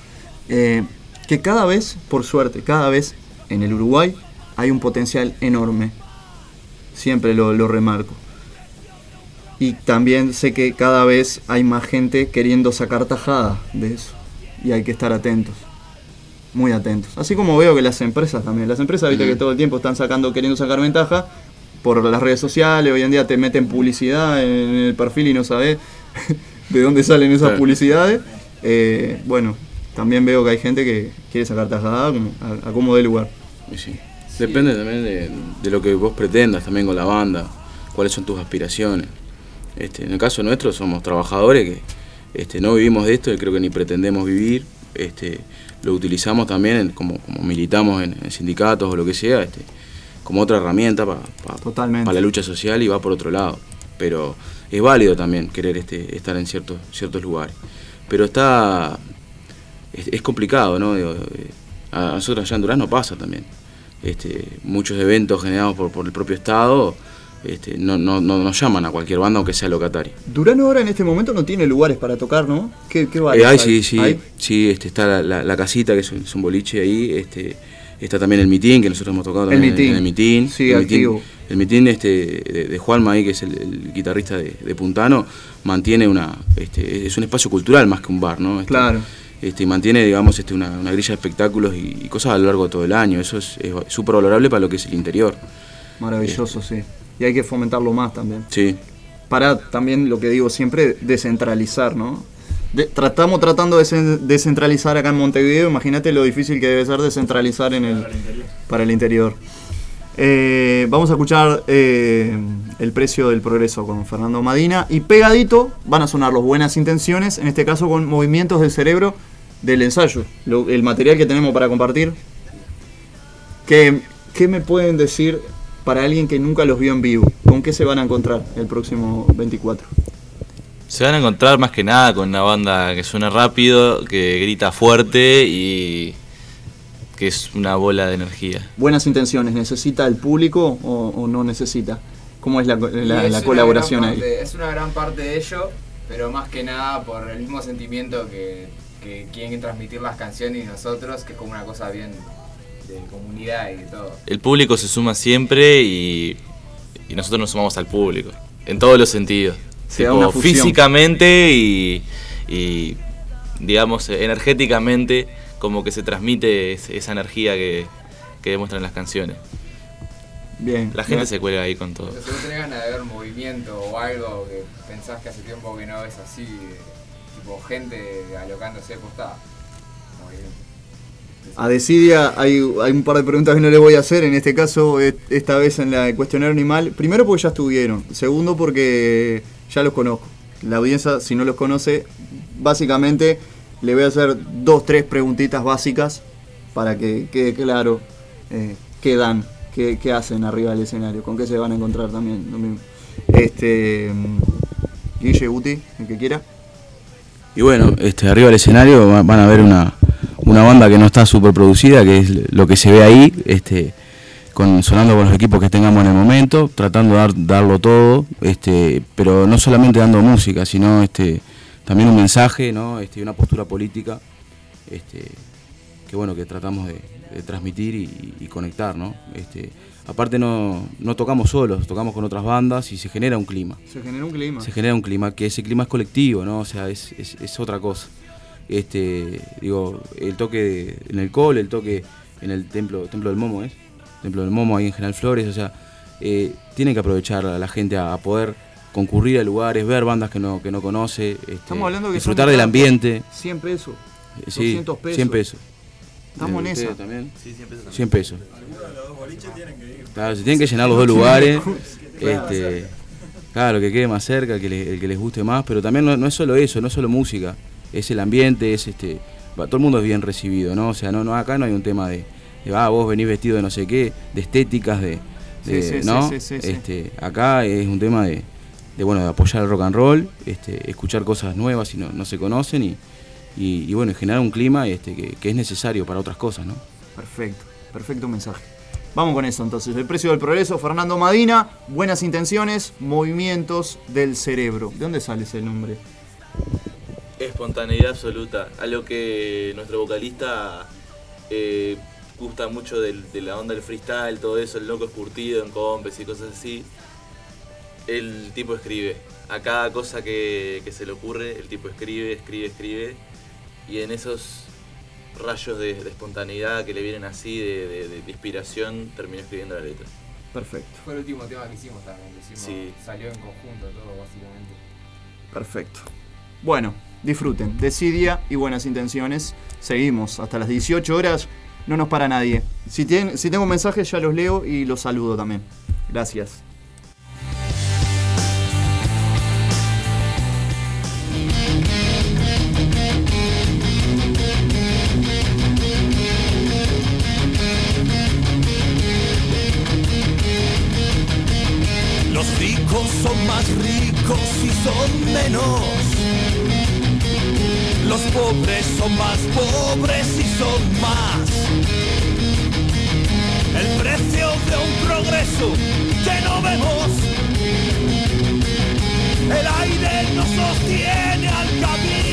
S1: eh, que cada vez, por suerte, cada vez en el Uruguay hay un potencial enorme. Siempre lo, lo remarco. Y también sé que cada vez hay más gente queriendo sacar tajada de eso. Y hay que estar atentos. Muy atentos. Así como veo que las empresas también. Las empresas, viste que todo el tiempo están sacando, queriendo sacar ventaja por las redes sociales. Hoy en día te meten publicidad en el perfil y no sabes de dónde salen esas publicidades. Eh, bueno, también veo que hay gente que quiere sacar tajada a, a como dé lugar.
S18: Sí. Depende también de, de lo que vos pretendas también con la banda, cuáles son tus aspiraciones. Este, en el caso nuestro somos trabajadores que este, no vivimos de esto y creo que ni pretendemos vivir. Este, lo utilizamos también en- como, como militamos en, en sindicatos o lo que sea, este, como otra herramienta para la lucha social y va por otro lado. Pero es válido también querer este, estar en ciertos, ciertos lugares. Pero está es, es complicado, ¿no? Digo, eh, a nosotros allá en Durazno pasa también. Este, muchos eventos generados por, por el propio Estado este, no, no, no nos llaman a cualquier banda aunque sea locataria.
S1: Durano ahora en este momento no tiene lugares para tocar, ¿no? ¿Qué, qué
S18: Eh,
S1: bares
S18: hay,
S1: hay?
S18: sí, sí,
S1: ¿Hay?
S18: sí, este, está la, la- la casita, que es un, es un boliche ahí, este, está también el mitin, que nosotros hemos tocado
S1: El
S18: también en-
S1: mitin.
S18: en el mitin.
S1: Sí,
S18: el
S1: activo.
S18: mitin, el mitin este, de, de Juanma ahí, que es el, el guitarrista de, de Puntano, mantiene una, este, es un espacio cultural más que un bar, ¿no? Este,
S1: Claro.
S18: Este, y mantiene, digamos, este, una, una grilla de espectáculos y, y cosas a lo largo de todo el año. Eso es es súper valorable para lo que es el interior.
S1: Maravilloso, sí. Y hay que fomentarlo más también.
S18: Sí.
S1: Para también lo que digo siempre, descentralizar, ¿no? De- tratamos tratando de cen- descentralizar acá en Montevideo, imagínate lo difícil que debe ser descentralizar en el, para el interior. Eh, vamos a escuchar eh, el precio del progreso con Fernando Madina y pegadito van a sonar los buenas intenciones, en este caso con movimientos del cerebro del ensayo, lo- el material que tenemos para compartir. ¿Qué, ¿Qué me pueden decir para alguien que nunca los vio en vivo? ¿Con qué se van a encontrar el próximo 24?
S21: Se van a encontrar más que nada con una banda que suena rápido, que grita fuerte y que es una bola de energía.
S1: Buenas intenciones, ¿necesita el público o, o no necesita? ¿Cómo es la,
S20: Y
S1: la-
S20: es
S1: la
S20: una
S1: colaboración ahí?
S20: parte- Es una gran parte de ello, pero más que nada por el mismo sentimiento que, que quieren transmitir las canciones y nosotros, que es como una cosa bien de comunidad y de todo.
S21: El público se suma siempre y, y nosotros nos sumamos al público, en todos los sentidos.
S1: Se da
S21: Tipo,
S1: una fusión.
S21: físicamente y, y, digamos, energéticamente, como que se transmite es- esa energía que, que demuestran las canciones.
S1: Bien.
S21: La gente
S1: Bien.
S21: se cuelga ahí con todo.
S20: Pero si vos tenés ganas de ver movimiento o algo que pensás que hace tiempo que no ves así, tipo gente alocándose, pues está. Movimiento.
S1: A Decidia hay, un par de preguntas que no le voy a hacer, en este caso, esta vez en la de cuestionario animal. Primero porque ya estuvieron, segundo porque ya los conozco. La audiencia, si no los conoce, básicamente le voy a hacer dos, tres preguntitas básicas para que quede claro eh, qué dan, qué, hacen arriba del escenario, con qué se van a encontrar también. Este, mm, Guille, Guti, el que quiera.
S18: Y bueno, este, arriba del escenario va- van a ver una, una banda que no está súper producida, que es lo que se ve ahí, este, con, sonando con los equipos que tengamos en el momento, tratando de dar, darlo todo, este, pero no solamente dando música, sino este, también un mensaje, ¿no? este, una postura política, este, que bueno, que tratamos de, de transmitir y, y conectar, ¿no? Este, aparte no, no tocamos solos, tocamos con otras bandas y se genera un clima
S1: Se generó un clima.
S18: se genera un clima, que ese clima es colectivo, ¿no? O sea, es, es, es otra cosa. Este, digo, el toque de- en el cole, el toque en el templo, templo del Momo, ¿es? Templo del Momo ahí en General Flores, o sea, eh, tiene que aprovechar a la gente a, a poder concurrir a lugares, ver bandas que no, que no conoce, este,
S1: Estamos hablando que
S18: disfrutar del
S1: de
S18: ambiente.
S1: 100 pesos.
S18: Eh, Sí,
S1: 200 pesos.
S18: 100 pesos.
S1: Estamos en esa.
S18: ¿ustedes también?
S21: Sí, 100 pesos
S18: 100 pesos. Claro, se tienen que llenar los dos lugares.
S1: Claro.
S18: este, claro, que quede más cerca, el que, le- el que les guste más, pero también no, no es solo eso, no es solo música, es el ambiente, es este, va, todo el mundo es bien recibido, ¿no? O sea, no, no acá no hay un tema de, de ah, vos venís vestido de no sé qué, de estéticas, de, de-
S1: Sí, sí,
S18: ¿no?
S1: sí, sí, sí, sí.
S18: Este, acá es un tema de, de, bueno, de apoyar el rock and roll, este, escuchar cosas nuevas si no, no se conocen y, y, y, bueno, generar un clima este, que, que es necesario para otras cosas, ¿no?
S1: Perfecto, perfecto mensaje. Vamos con eso entonces. El precio del progreso, Fernando Madina, buenas intenciones, movimientos del cerebro. ¿De dónde sale ese nombre?
S21: Espontaneidad absoluta, algo que nuestro vocalista eh, gusta mucho de, la onda del freestyle, todo eso, el loco es curtido en compes y cosas así. El tipo escribe, a cada cosa que, que se le ocurre, el tipo escribe, escribe, escribe, y en esos rayos de, de espontaneidad que le vienen así, de, de- de inspiración, terminó escribiendo la letra.
S1: Perfecto.
S20: Fue el último tema que hicimos también, que hicimos,
S21: Sí.
S20: salió en conjunto todo básicamente.
S1: Perfecto. Bueno, disfruten. Desidia y buenas intenciones. Seguimos hasta las 18 horas. No nos para nadie. Si, si tengo mensajes ya los leo y los saludo también. Gracias.
S16: Los ricos son más ricos y son menos. Los pobres son más pobres y son más. El precio de un progreso que no vemos. El aire nos sostiene al capital.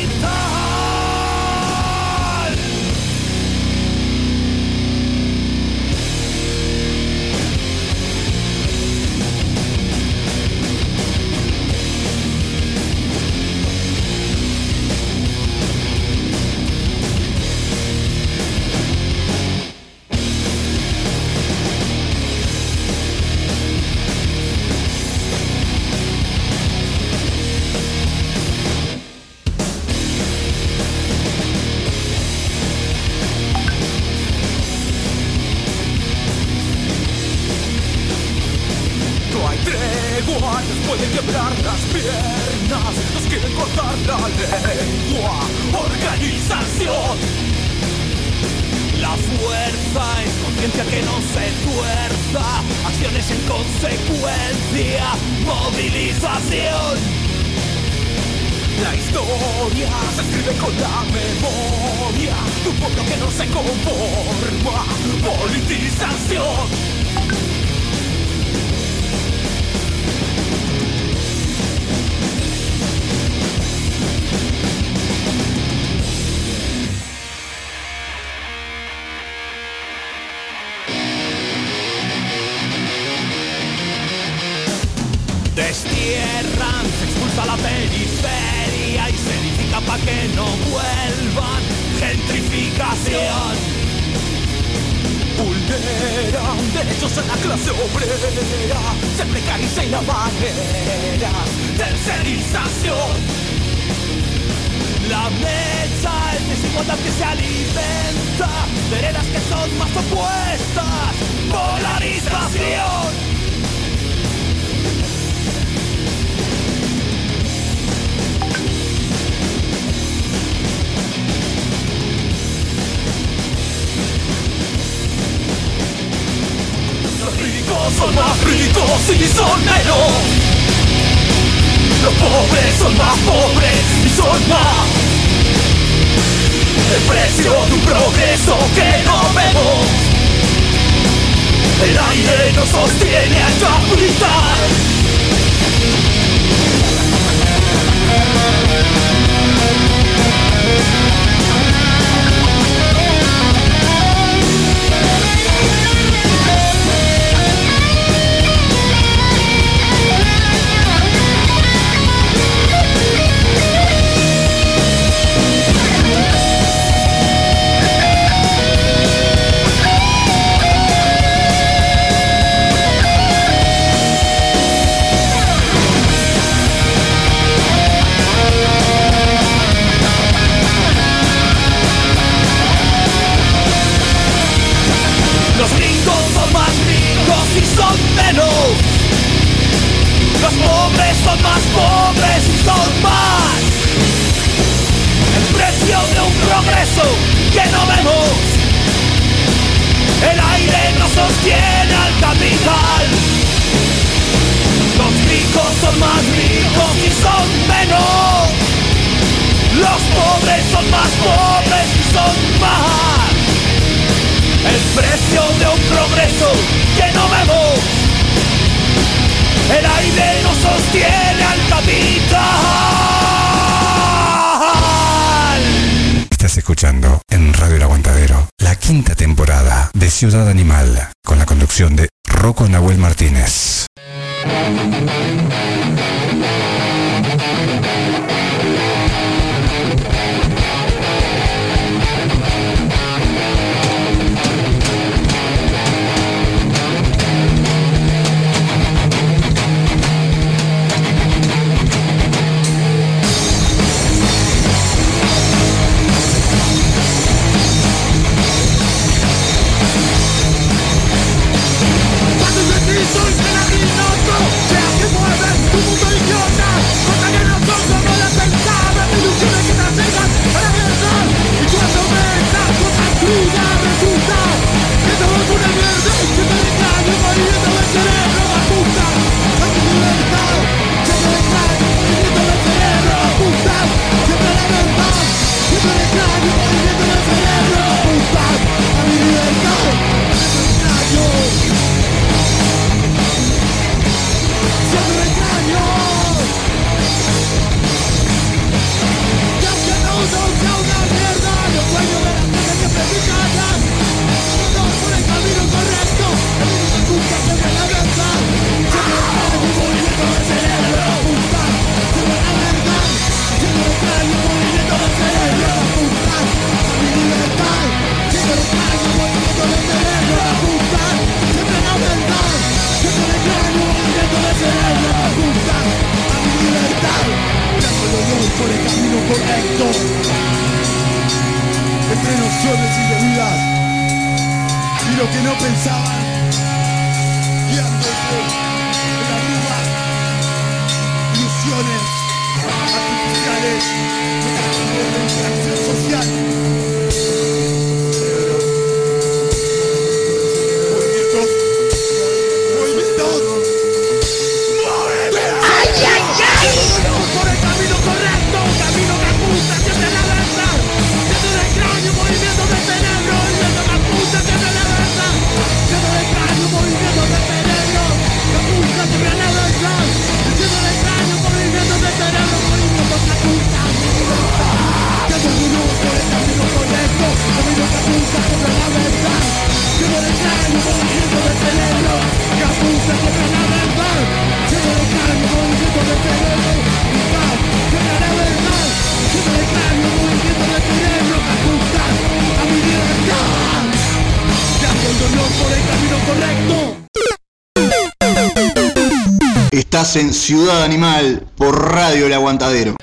S16: En
S4: Ciudad Animal
S16: por
S5: Radio El Aguantadero.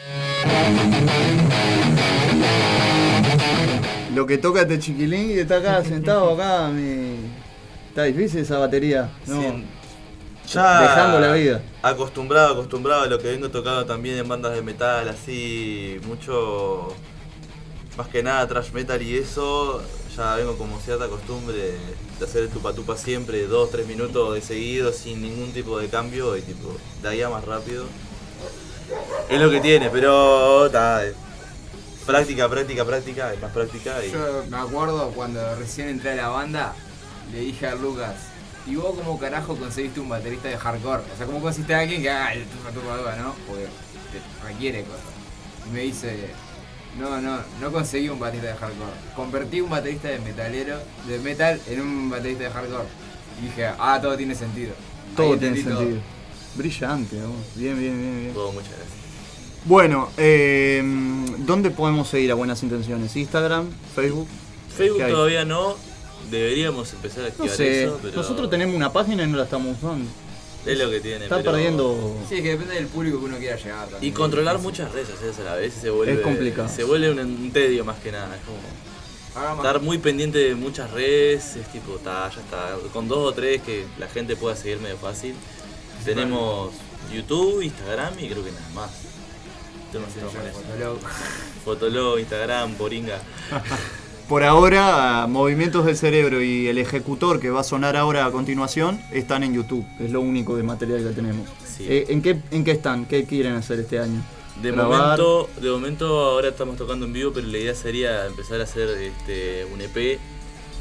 S1: Lo que toca este chiquilín y está acá sentado acá, mi... Está difícil esa batería. No.
S21: Ya
S1: Dejando la vida.
S21: Acostumbrado, acostumbrado a lo que vengo tocando también en bandas de metal, así, mucho, más que nada trash metal y eso, ya vengo como cierta costumbre de hacer tupa tupa siempre, dos, tres minutos de seguido, sin ningún tipo de cambio y tipo, de ahí más rápido. Es lo que tiene, pero está, eh, práctica, práctica, práctica, más práctica y...
S20: Yo me acuerdo cuando recién entré a la banda, le dije a Lucas, ¿y vos cómo carajo conseguiste un baterista de hardcore? O sea, ¿cómo conseguiste a alguien que haga el tupa tupa tupa, no? Porque te requiere cosas. Y me dice, no, no, no conseguí un baterista de hardcore. Convertí un baterista de metalero, de metal, en un baterista de hardcore. Y dije, ah, todo tiene sentido.
S1: Todo tiene
S20: todo.
S1: sentido. Brillante, ¿no? bien, bien, bien, bien.
S21: Todo, muchas gracias.
S1: Bueno, eh, ¿dónde podemos seguir a Buenas Intenciones? ¿Instagram? ¿Facebook?
S21: Facebook todavía no, deberíamos empezar a
S1: No
S21: activar
S1: sé,
S21: eso, pero
S1: nosotros tenemos una página y no la estamos usando.
S21: Es lo que tiene.
S1: Está
S21: pero-
S1: perdiendo...
S20: Sí, es que depende del público que uno quiera llegar
S21: Y
S20: también.
S21: controlar muchas redes sociales a la vez se vuelve,
S1: Es complicado.
S21: Se vuelve un, un tedio más que nada. Es como, estar muy pendiente de muchas redes, es tipo, ta, ya está, con dos o tres que la gente pueda seguir medio fácil. Tenemos YouTube, Instagram y creo que nada más. Tenemos
S20: Sí,
S21: más
S20: yo,
S21: con eso.
S20: Fotolog.
S21: Fotolog, Instagram, Poringa.
S1: Por ahora, Movimientos del Cerebro y el ejecutor que va a sonar ahora a continuación están en YouTube. Es lo único de material que tenemos.
S21: Sí.
S1: Eh, ¿en, qué, ¿En qué están? ¿Qué quieren hacer este año?
S21: De
S1: Grabar.
S21: momento, de momento ahora estamos tocando en vivo, pero la idea sería empezar a hacer este, un EP.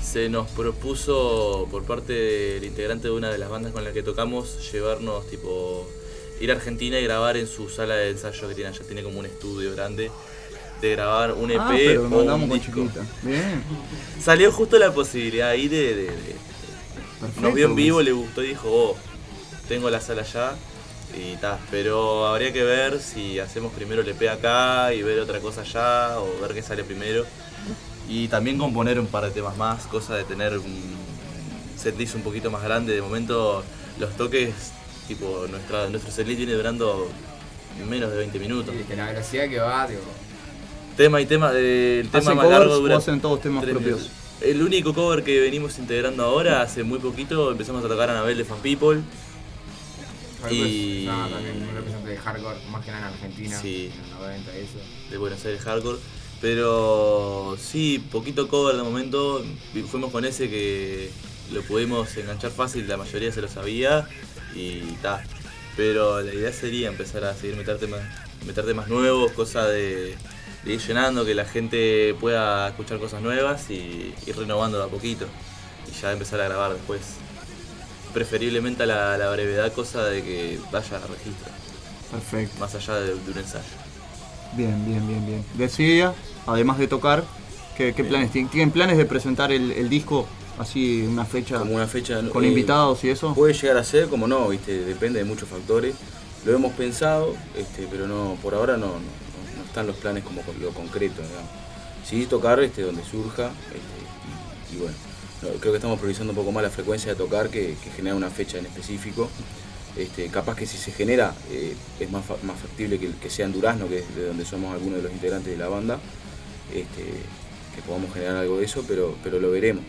S21: Se nos propuso por parte del integrante de una de las bandas con las que tocamos llevarnos tipo ir a Argentina y grabar en su sala de ensayo que tiene allá, tiene como un estudio grande de grabar un EP
S1: Ah, pero
S21: o
S1: mandamos
S21: un
S1: con
S21: disco.
S1: Bien.
S21: Salió justo la posibilidad ahí de, de- de- nos vio en vivo, le gustó y dijo, oh, tengo la sala allá y ta, pero habría que ver si hacemos primero el EP acá y ver otra cosa allá o ver qué sale primero. Y también componer un par de temas más, cosa de tener un setlist un poquito más grande. De momento los toques, tipo, nuestra, nuestro setlist viene durando menos de 20 minutos.
S20: Y que la velocidad que va, digo,
S21: Tema y tema, eh, el tema
S1: ¿Hacen
S21: más
S1: covers
S21: largo dura
S1: hacen todos temas propios?
S21: minutos. El único cover que venimos integrando ahora, hace muy poquito, empezamos a tocar a Anabel de Fan People. Y-
S20: No, también un representante de hardcore, más que nada en Argentina,
S21: Sí.
S20: en los 90 y eso.
S21: de Buenos Aires Hardcore. Pero sí, poquito cover de momento. Fuimos con ese que lo pudimos enganchar fácil, la mayoría se lo sabía y ta. Pero la idea sería empezar a seguir meter temas, meter temas nuevos, cosa de, de ir llenando, que la gente pueda escuchar cosas nuevas y ir renovando de a poquito. Y ya empezar a grabar después. Preferiblemente a la, brevedad, cosa de que vaya a registro.
S1: Perfecto.
S21: Más allá de, de un ensayo.
S1: Bien, bien, bien, bien. Decía, además de tocar, ¿qué, qué planes tienen? ¿Tienen planes de presentar el, el disco así, una fecha?
S18: Como una fecha.
S1: ¿Con
S18: eh,
S1: invitados y eso?
S18: Puede llegar a ser, como no, viste, depende de muchos factores. Lo hemos pensado, este, pero no, por ahora no están los planes como con lo concreto, digamos. Sí tocar este, donde surja, este, y, y bueno, no, creo que estamos priorizando un poco más la frecuencia de tocar que, que generar una fecha en específico. Este, capaz que si se genera eh, es más, fa- más factible que, que sea en Durazno, que es de donde somos algunos de los integrantes de la banda, este, que podamos generar algo de eso, pero, pero lo veremos.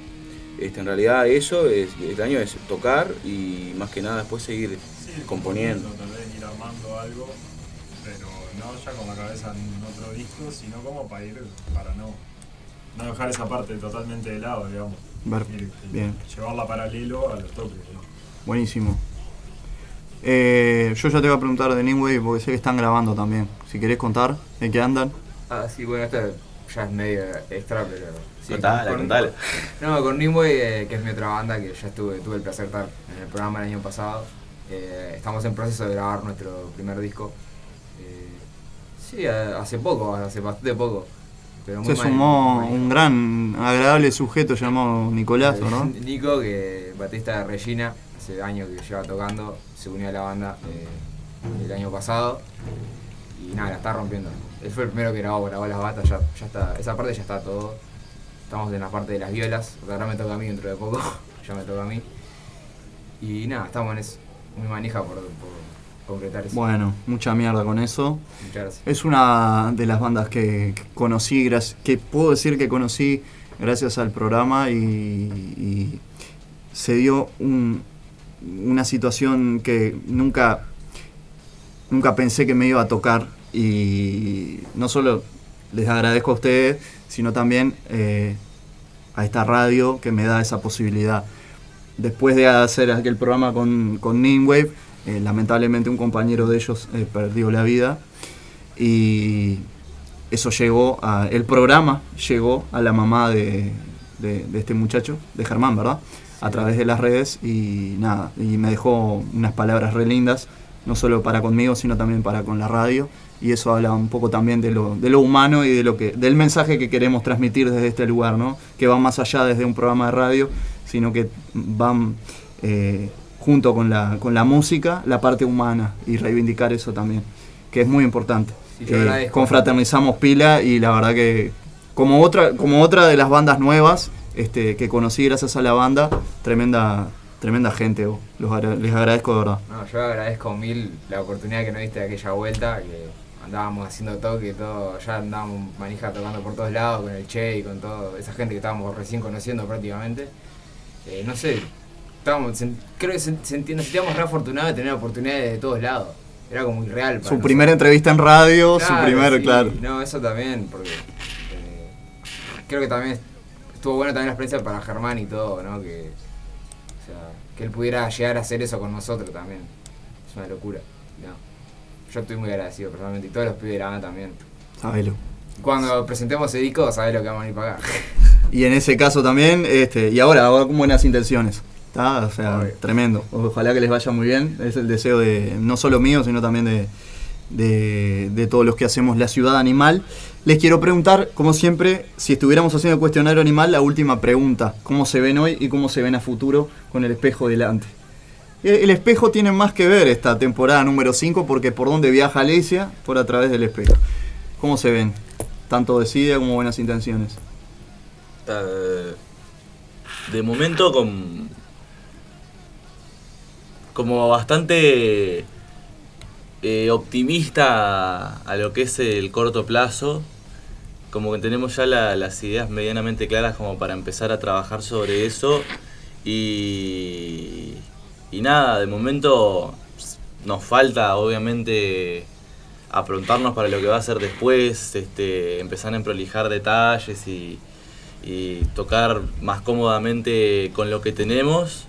S18: Este, en realidad eso es, el año es tocar y más que nada después seguir componiendo.
S19: Tal vez ir armando algo, pero no ya con la cabeza en otro disco, sino como para ir, para no, no dejar esa parte totalmente de lado, digamos.
S1: Ver-
S19: Ir-
S1: bien.
S19: Llevarla paralelo a los toques, ¿no?
S1: Buenísimo. Eh, yo ya te voy a preguntar de Nimway porque sé que están grabando también. Si querés contar en qué andan.
S20: Ah, sí, bueno, esto ya es medio extra, pero. Sí,
S21: Contala,
S20: con-
S21: contala.
S20: No, con Nimue, eh, que es mi otra banda, que ya estuve, tuve el placer de estar en el programa el año pasado. Eh, estamos en proceso de grabar nuestro primer disco. Eh, sí, hace poco, hace bastante poco. Pero muy
S1: Se
S20: mal-
S1: sumó
S20: muy-
S1: un gran, agradable sujeto llamado Nicolás, ¿o ¿no?
S20: Nico, que batista de Regina, hace años que lleva tocando, se unió a la banda eh, el año pasado y nada, la está rompiendo. Él fue el primero que grabó, grabó las batas, ya, ya está, esa parte ya está todo. Estamos en la parte de las violas, ahora me toca a mí dentro de poco, ya me toca a mí. Y nada, estamos en eso, muy manija por, por concretar eso.
S1: Bueno, mucha mierda con eso.
S20: Muchas gracias.
S1: Es una de las bandas que, que conocí, que puedo decir que conocí gracias al programa y, y se dio un- una situación que nunca, nunca pensé que me iba a tocar y no solo les agradezco a ustedes, sino también eh, a esta radio que me da esa posibilidad. Después de hacer aquel programa con, con Ninwave, eh, lamentablemente un compañero de ellos eh, perdió la vida y eso llegó a, el programa llegó a la mamá de, de- de este muchacho, de Germán, ¿verdad? A través de las redes y nada, y me dejó unas palabras re lindas, no solo para conmigo, sino también para con la radio y eso habla un poco también de lo, de lo humano y de lo que, del mensaje que queremos transmitir desde este lugar, ¿no? Que va más allá desde un programa de radio, sino que van eh, junto con la, con la música, la parte humana y reivindicar eso también, que es muy importante.
S20: Sí,
S1: Eh, confraternizamos pila y la verdad que como otra, como otra de las bandas nuevas este, que conocí gracias a la banda, tremenda, tremenda gente, los agra- les agradezco de verdad.
S20: No, yo agradezco mil la oportunidad que nos diste de aquella vuelta, que andábamos haciendo toque, todo, ya andábamos manija tocando por todos lados con el Che y con todo, esa gente que estábamos recién conociendo prácticamente. Eh, no sé, estábamos, creo que se, nos sentíamos re afortunados de tener oportunidades de todos lados. Era como irreal. para
S1: Su
S20: nosotros.
S1: primera entrevista en radio, su primer,
S20: sí,
S1: claro.
S20: No, eso también, porque eh, creo que también estuvo bueno también la experiencia para Germán y todo, ¿no? Que, o sea, que él pudiera llegar a hacer eso con nosotros también. Es una locura. No. Yo estoy muy agradecido personalmente y todos los pibes de la banda también.
S1: Sabelo.
S20: Cuando presentemos ese disco, sabés lo que vamos a ir a pagar.
S1: Y en ese caso también, este, y ahora, ahora con buenas intenciones. ¿Está? O sea, tremendo. Ojalá que les vaya muy bien. Es el deseo de, no solo mío, sino también de, de, de todos los que hacemos La Ciudad Animal. Les quiero preguntar, como siempre, si estuviéramos haciendo el cuestionario animal, la última pregunta. ¿Cómo se ven hoy y cómo se ven a futuro con el espejo delante? El el espejo tiene más que ver esta temporada número 5 porque por donde viaja Alesia, por a través del espejo. ¿Cómo se ven? Tanto desidia como buenas intenciones.
S21: Eh, de momento con como bastante eh, optimista a lo que es el corto plazo como que tenemos ya la- las ideas medianamente claras como para empezar a trabajar sobre eso. Y y nada de momento nos falta obviamente aprontarnos para lo que va a ser después este empezar a prolijar detalles y tocar más cómodamente con lo que tenemos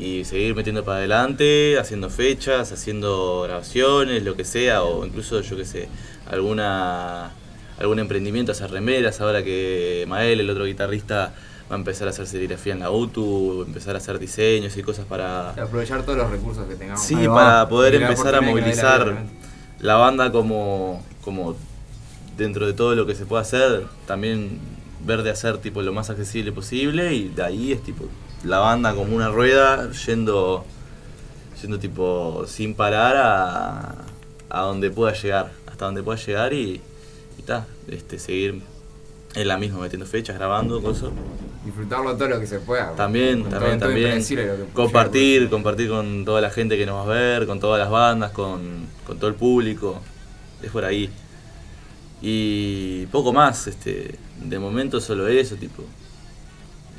S21: y seguir metiendo para adelante, haciendo fechas, haciendo grabaciones, lo que sea, o incluso yo que sé, alguna algún emprendimiento, hacer remeras, ahora que Mael, el otro guitarrista, va a empezar a hacer serigrafía en la UTU, empezar a hacer diseños y cosas para...
S20: Aprovechar todos los recursos que tengamos.
S21: Sí, para poder empezar a
S20: la vida,
S21: movilizar la banda como, como dentro de todo lo que se puede hacer, también ver de hacer tipo lo más accesible posible y de ahí es tipo la banda como una rueda yendo yendo tipo sin parar a, a donde pueda llegar, hasta donde pueda llegar y, y ta, este seguir en la misma metiendo fechas, grabando cosas.
S20: Disfrutarlo todo lo que se pueda.
S21: También,
S20: todo-
S21: también,
S20: todo
S21: también. Compartir, compartir con toda la gente que nos va a ver, con todas las bandas, con, con todo el público. Es por ahí. Y poco más, este, de momento solo eso, tipo.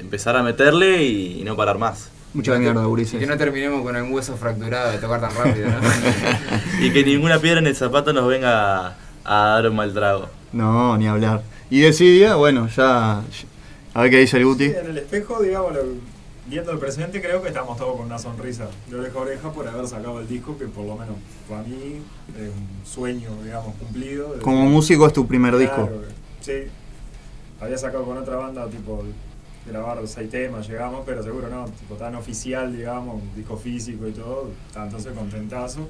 S21: Empezar a meterle y, y no parar más.
S1: Mucha mierda,
S20: Y
S1: Ulises.
S20: que no terminemos con el hueso fracturado de tocar tan rápido, ¿no?
S21: y que ninguna piedra en el zapato nos venga a, a dar un mal trago.
S1: No, ni hablar. Y Decidia, bueno, ya. A ver qué dice el Guti.
S19: Sí, en el espejo, digamos, lo- viendo el presente, creo que estamos todos con una sonrisa de oreja a oreja por haber sacado el disco que por lo menos para mí es un sueño, digamos, cumplido.
S1: Como músico es tu primer
S19: Claro,
S1: disco.
S19: Sí. Había sacado con otra banda, tipo, grabar seis temas, llegamos, pero seguro no, tipo tan oficial, digamos, disco físico y todo, entonces contentazo.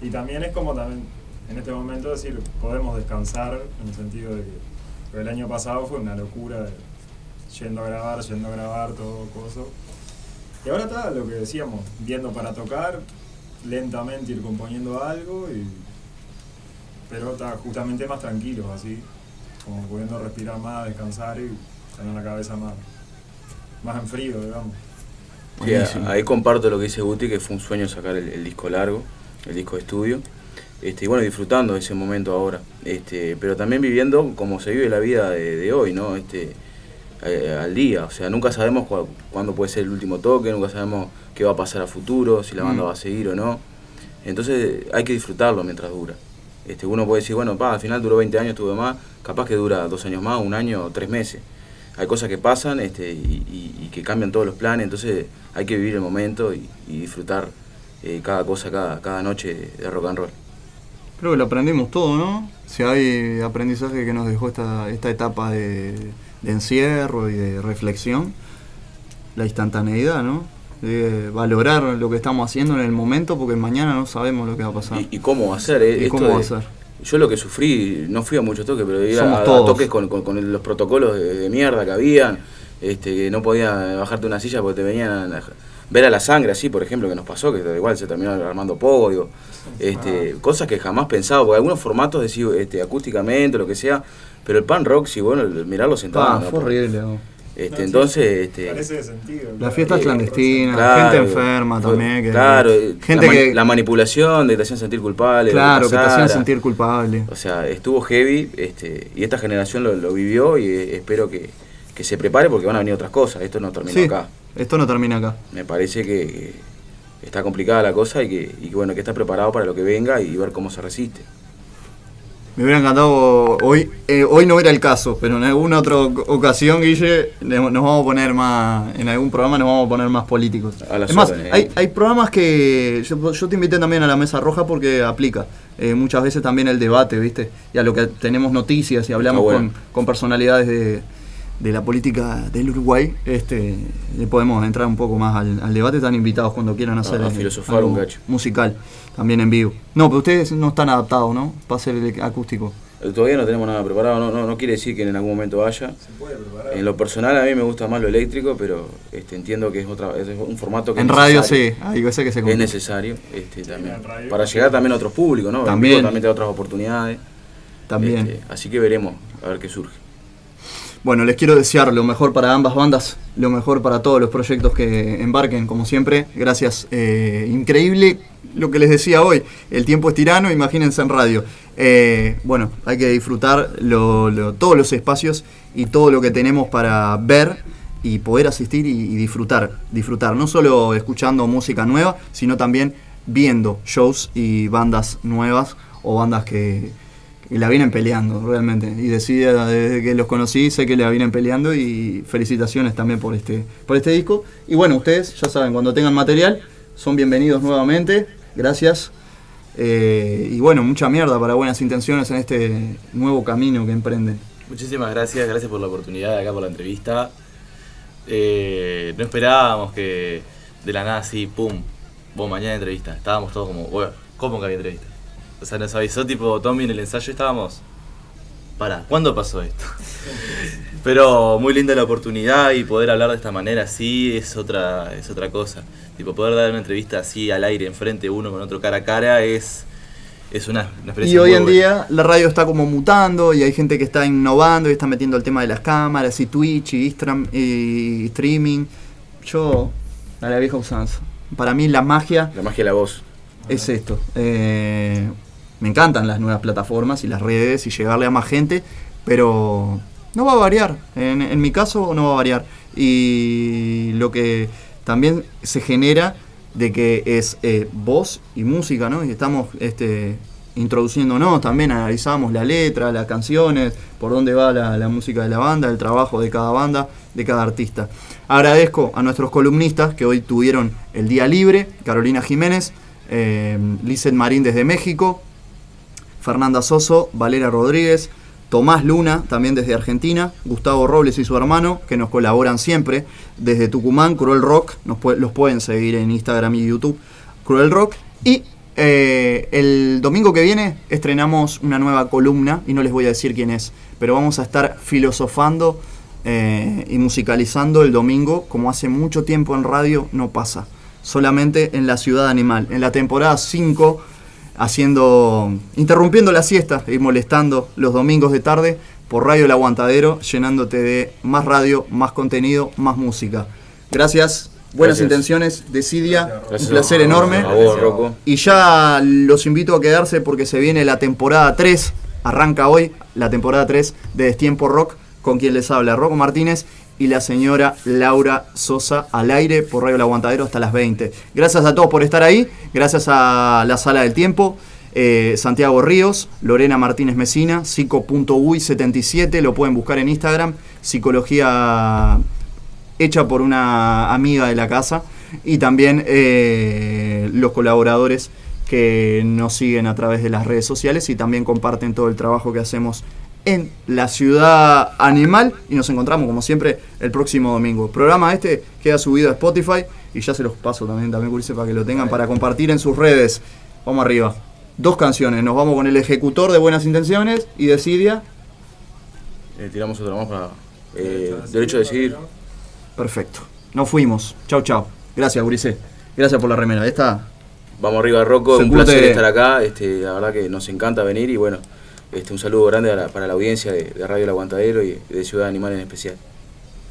S19: Y también es como también, en este momento decir, podemos descansar en el sentido de que el año pasado fue una locura, de yendo a grabar, yendo a grabar, todo coso. Y ahora está lo que decíamos, viendo para tocar, lentamente ir componiendo algo, y, pero está justamente más tranquilos, así, como pudiendo respirar más, descansar y tener la cabeza más, más en frío, digamos.
S18: Sí, ahí comparto lo que dice Guti, que fue un sueño sacar el, el disco largo, el disco de estudio. Este, y bueno, disfrutando de ese momento ahora. Este, pero también viviendo como se vive la vida de, de hoy, ¿no? Este, eh, al día. O sea, nunca sabemos cua- cuándo puede ser el último toque, nunca sabemos qué va a pasar a futuro, si la banda
S1: Mm.
S18: va a seguir o no. Entonces hay que disfrutarlo mientras dura. Este, uno puede decir, bueno, pa, al final duró 20 años, tuve más, capaz que dura dos años más, un año, tres meses. Hay cosas que pasan este, y, y- y que cambian todos los planes, entonces hay que vivir el momento y, y disfrutar eh, cada cosa, cada, cada noche de rock and roll.
S1: Creo que lo aprendimos todo, ¿no? Si hay aprendizaje que nos dejó esta, esta etapa de, de encierro y de reflexión, la instantaneidad, ¿no? De valorar lo que estamos haciendo en el momento porque mañana no sabemos lo que va a pasar.
S18: ¿Y cómo va a ser? eh?
S1: ¿Y
S18: Esto
S1: cómo va a
S18: de-
S1: ser?
S18: Yo lo que sufrí, no fui a muchos toques, pero ir a,
S1: Somos
S18: a
S1: todos.
S18: toques con, con- los protocolos de, de mierda que habían, este, que no podías bajarte una silla porque te venían a ver a la sangre, así, por ejemplo, que nos pasó, que igual se terminó armando poco, digo, este, cosas que jamás pensaba, porque algunos formatos, decía, este, acústicamente, lo que sea, pero el pan rock, si bueno, mirarlo sentado.
S1: Ah,
S18: no,
S1: fue
S18: por- Este, entonces, este,
S19: Carece de sentido.
S1: Las fiestas clandestinas,
S18: Claro,
S1: gente enferma
S18: fue-
S1: también. Que,
S18: claro,
S1: gente
S18: la,
S1: que.
S18: la manipulación de que te hacían sentir culpable. de
S1: claro, que te hacían sentir culpable.
S18: O sea, estuvo heavy este, y esta generación lo, lo vivió y eh, espero que, que se prepare porque van a venir otras cosas. Esto no terminó
S1: Sí,
S18: acá.
S1: esto no termina acá.
S18: Me parece que, que está complicada la cosa y que, y que, bueno, que está preparado para lo que venga y ver cómo se resiste.
S1: Me hubiera encantado hoy, eh, hoy no era el caso, pero en alguna otra oc- ocasión, Guille, le- nos vamos a poner más, en algún programa nos vamos a poner más políticos. Es más, hay,
S18: eh.
S1: hay programas que yo, yo te invité también a la mesa roja porque aplica. Eh, muchas veces también el debate, ¿viste? Y a lo que tenemos noticias y hablamos
S18: Ah, bueno.
S1: con, con personalidades de, de la política del Uruguay, este, le podemos entrar un poco más al, al debate. Están invitados cuando quieran hacer
S18: a
S1: eh,
S18: filosofar
S1: algo
S18: un cacho.
S1: musical, también en vivo. No, pero ustedes no están adaptados, ¿no? Para hacer el acústico.
S18: Todavía no tenemos nada preparado, no, no, no quiere decir que en algún momento vaya. En lo personal a mí me gusta más lo eléctrico, pero este, entiendo que es otra es un formato que
S1: En
S18: es
S1: radio
S18: necesario.
S1: sí, hay veces que se
S18: es necesario este, también, para llegar también a otros públicos, ¿no? En
S1: También.
S18: vivo también te da otras oportunidades.
S1: También.
S18: Este, así que veremos, a ver qué surge.
S1: Bueno, les quiero desear lo mejor para ambas bandas, lo mejor para todos los proyectos que embarquen, como siempre. Gracias. Eh, increíble lo que les decía hoy. El tiempo es tirano, imagínense en radio. Eh, bueno, hay que disfrutar todos los espacios y todo lo que tenemos para ver y poder asistir y, y disfrutar. Disfrutar, no solo escuchando música nueva, sino también viendo shows y bandas nuevas o bandas que, y la vienen peleando realmente. Y decía desde que los conocí, sé que la vienen peleando y felicitaciones también por este, por este disco. Y bueno, ustedes ya saben, cuando tengan material, son bienvenidos nuevamente. Gracias. Eh, y bueno, mucha mierda para buenas intenciones en este nuevo camino que emprenden.
S21: Muchísimas gracias, gracias por la oportunidad, acá por la entrevista. Eh, no esperábamos que de la nada así, pum, vos mañana entrevista. Estábamos todos como, bueno, ¿cómo que había entrevista? O sea, nos avisó tipo Tommy en el ensayo y estábamos, para, ¿cuándo pasó esto? Pero muy linda la oportunidad y poder hablar de esta manera así es otra, es otra cosa. Tipo, poder dar una entrevista así al aire, enfrente uno con otro cara a cara, es, es una, una experiencia
S1: Y hoy en
S21: buena.
S1: día la radio está como mutando y hay gente que está innovando y está metiendo el tema de las cámaras y Twitch y, Instagram y streaming. Yo, a la vieja usanza. Para mí la magia...
S18: La magia de la voz.
S1: Es esto. Eh, me encantan las nuevas plataformas y las redes y llegarle a más gente, pero no va a variar. En, mi caso no va a variar. Y lo que también se genera de que es eh, voz y música, ¿no? Y estamos este, introduciéndonos, también analizamos la letra, las canciones, por dónde va la, la música de la banda, el trabajo de cada banda, de cada artista. Agradezco a nuestros columnistas que hoy tuvieron el día libre, Carolina Jiménez, eh, Lizeth Marín desde México, Fernanda Soso, Valera Rodríguez, Tomás Luna, también desde Argentina, Gustavo Robles y su hermano, que nos colaboran siempre, desde Tucumán, Cruel Rock, los pueden seguir en Instagram y YouTube, Cruel Rock, y eh, el domingo que viene estrenamos una nueva columna, y no les voy a decir quién es, pero vamos a estar filosofando eh, y musicalizando el domingo, como hace mucho tiempo en radio no pasa, solamente en la ciudad animal, en la temporada 5 haciendo, interrumpiendo la siesta y molestando los domingos de tarde por Radio El Aguantadero, llenándote de más radio, más contenido, más música. Gracias, buenas
S18: Gracias.
S1: intenciones, Decidia, un placer enorme.
S18: A vos, Rocco.
S1: Y ya los invito a quedarse porque se viene la temporada 3, arranca hoy la temporada 3 de Destiempo Rock, con quien les habla Rocco Martínez y la señora Laura Sosa al aire por Radio El Aguantadero hasta las 20. Gracias a todos por estar ahí, gracias a la Sala del Tiempo, eh, Santiago Ríos, Lorena Martínez Mesina, psico.uy77, lo pueden buscar en Instagram, psicología hecha por una amiga de la casa y también eh, los colaboradores que nos siguen a través de las redes sociales y también comparten todo el trabajo que hacemos en la ciudad animal y nos encontramos como siempre el próximo domingo. El programa este queda subido a Spotify y ya se los paso también, también para que lo tengan para compartir en sus redes. Vamos arriba. Dos canciones, nos vamos con el ejecutor de Buenas Intenciones y Decidia.
S18: Eh, tiramos otra más para eh, derecho a decidir.
S1: Perfecto. Nos fuimos. Chau, chau. Gracias, Ulises. Gracias por la remera. Esta
S18: Vamos arriba, Rocco. Un placer estar acá. Este, la verdad que nos encanta venir y bueno, este, un saludo grande para la audiencia de, de Radio El Aguantadero y de Ciudad Animal en especial.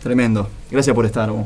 S16: Tremendo. Gracias por estar, vos.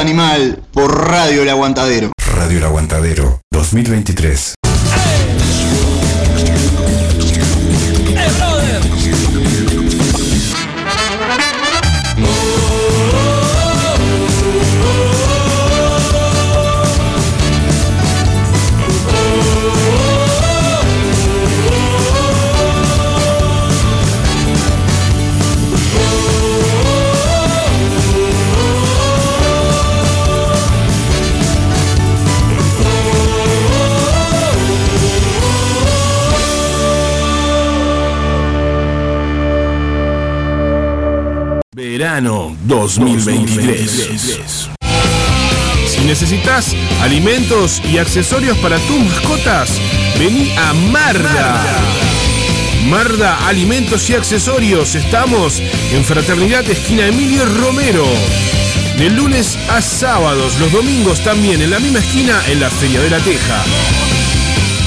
S23: En
S4: 2023.
S8: Si necesitas alimentos y accesorios para tus mascotas, vení a Marda. Marda Alimentos y Accesorios. Estamos en Fraternidad Esquina Emilio Romero. De lunes a sábados, los domingos también en la misma esquina en la Feria de la Teja.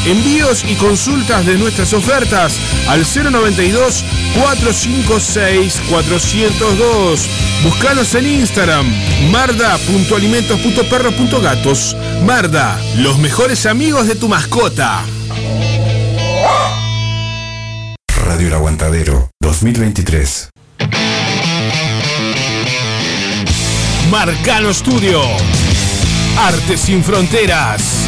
S8: Envíos y consultas de nuestras ofertas al 092 456 402. Búscanos en Instagram marda.alimentos.perros.gatos. Marda, los mejores amigos de tu mascota.
S4: Radio El Aguantadero 2023.
S8: Marcano Studio. Arte sin fronteras.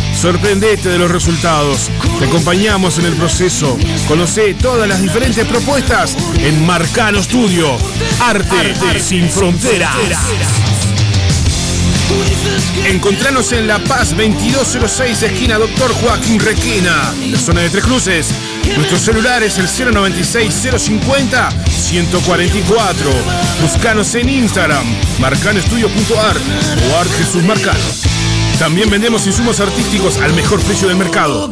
S8: sorprendete de los resultados. Te acompañamos en el proceso. Conoce todas las diferentes propuestas en Marcano Studio. Arte, sin fronteras. Encontranos en La Paz 2206, esquina Doctor Joaquín Requena, en la zona de Tres Cruces. Nuestro celular es el 096-050-144. Buscanos en Instagram, marcanoestudio.art o Art Jesús Marcano. También vendemos insumos artísticos al mejor precio del mercado.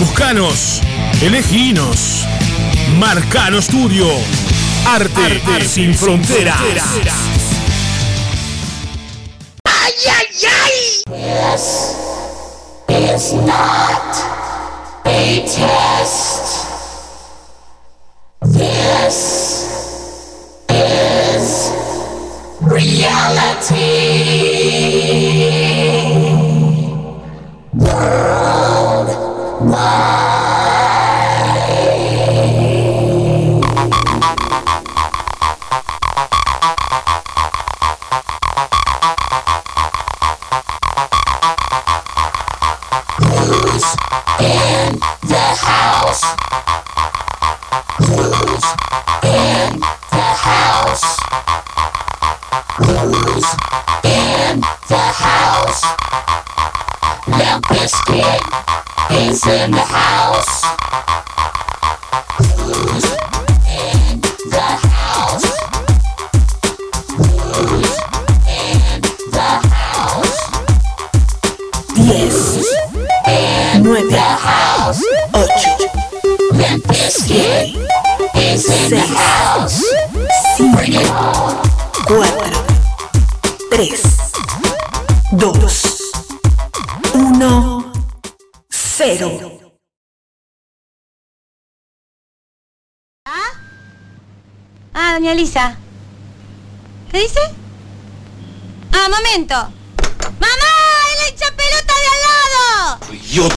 S8: Buscanos, eleginos. Marcano Studio. Arte, sin fronteras.
S16: ¡Ay, ay, ay! This is not a test. This is reality. Who's in the house? Limp Bizkit is in the house. Who's in the house? Who's in the house? Diez, nueve, ocho, Limp Bizkit is in the house. Bring it on.
S10: Cuatro, tres, dos, cero.
S24: Ah, doña Elisa. ¿Qué dice? Ah, momento. ¡Mamá! ¡Es la hincha pelota de al lado!
S11: Yo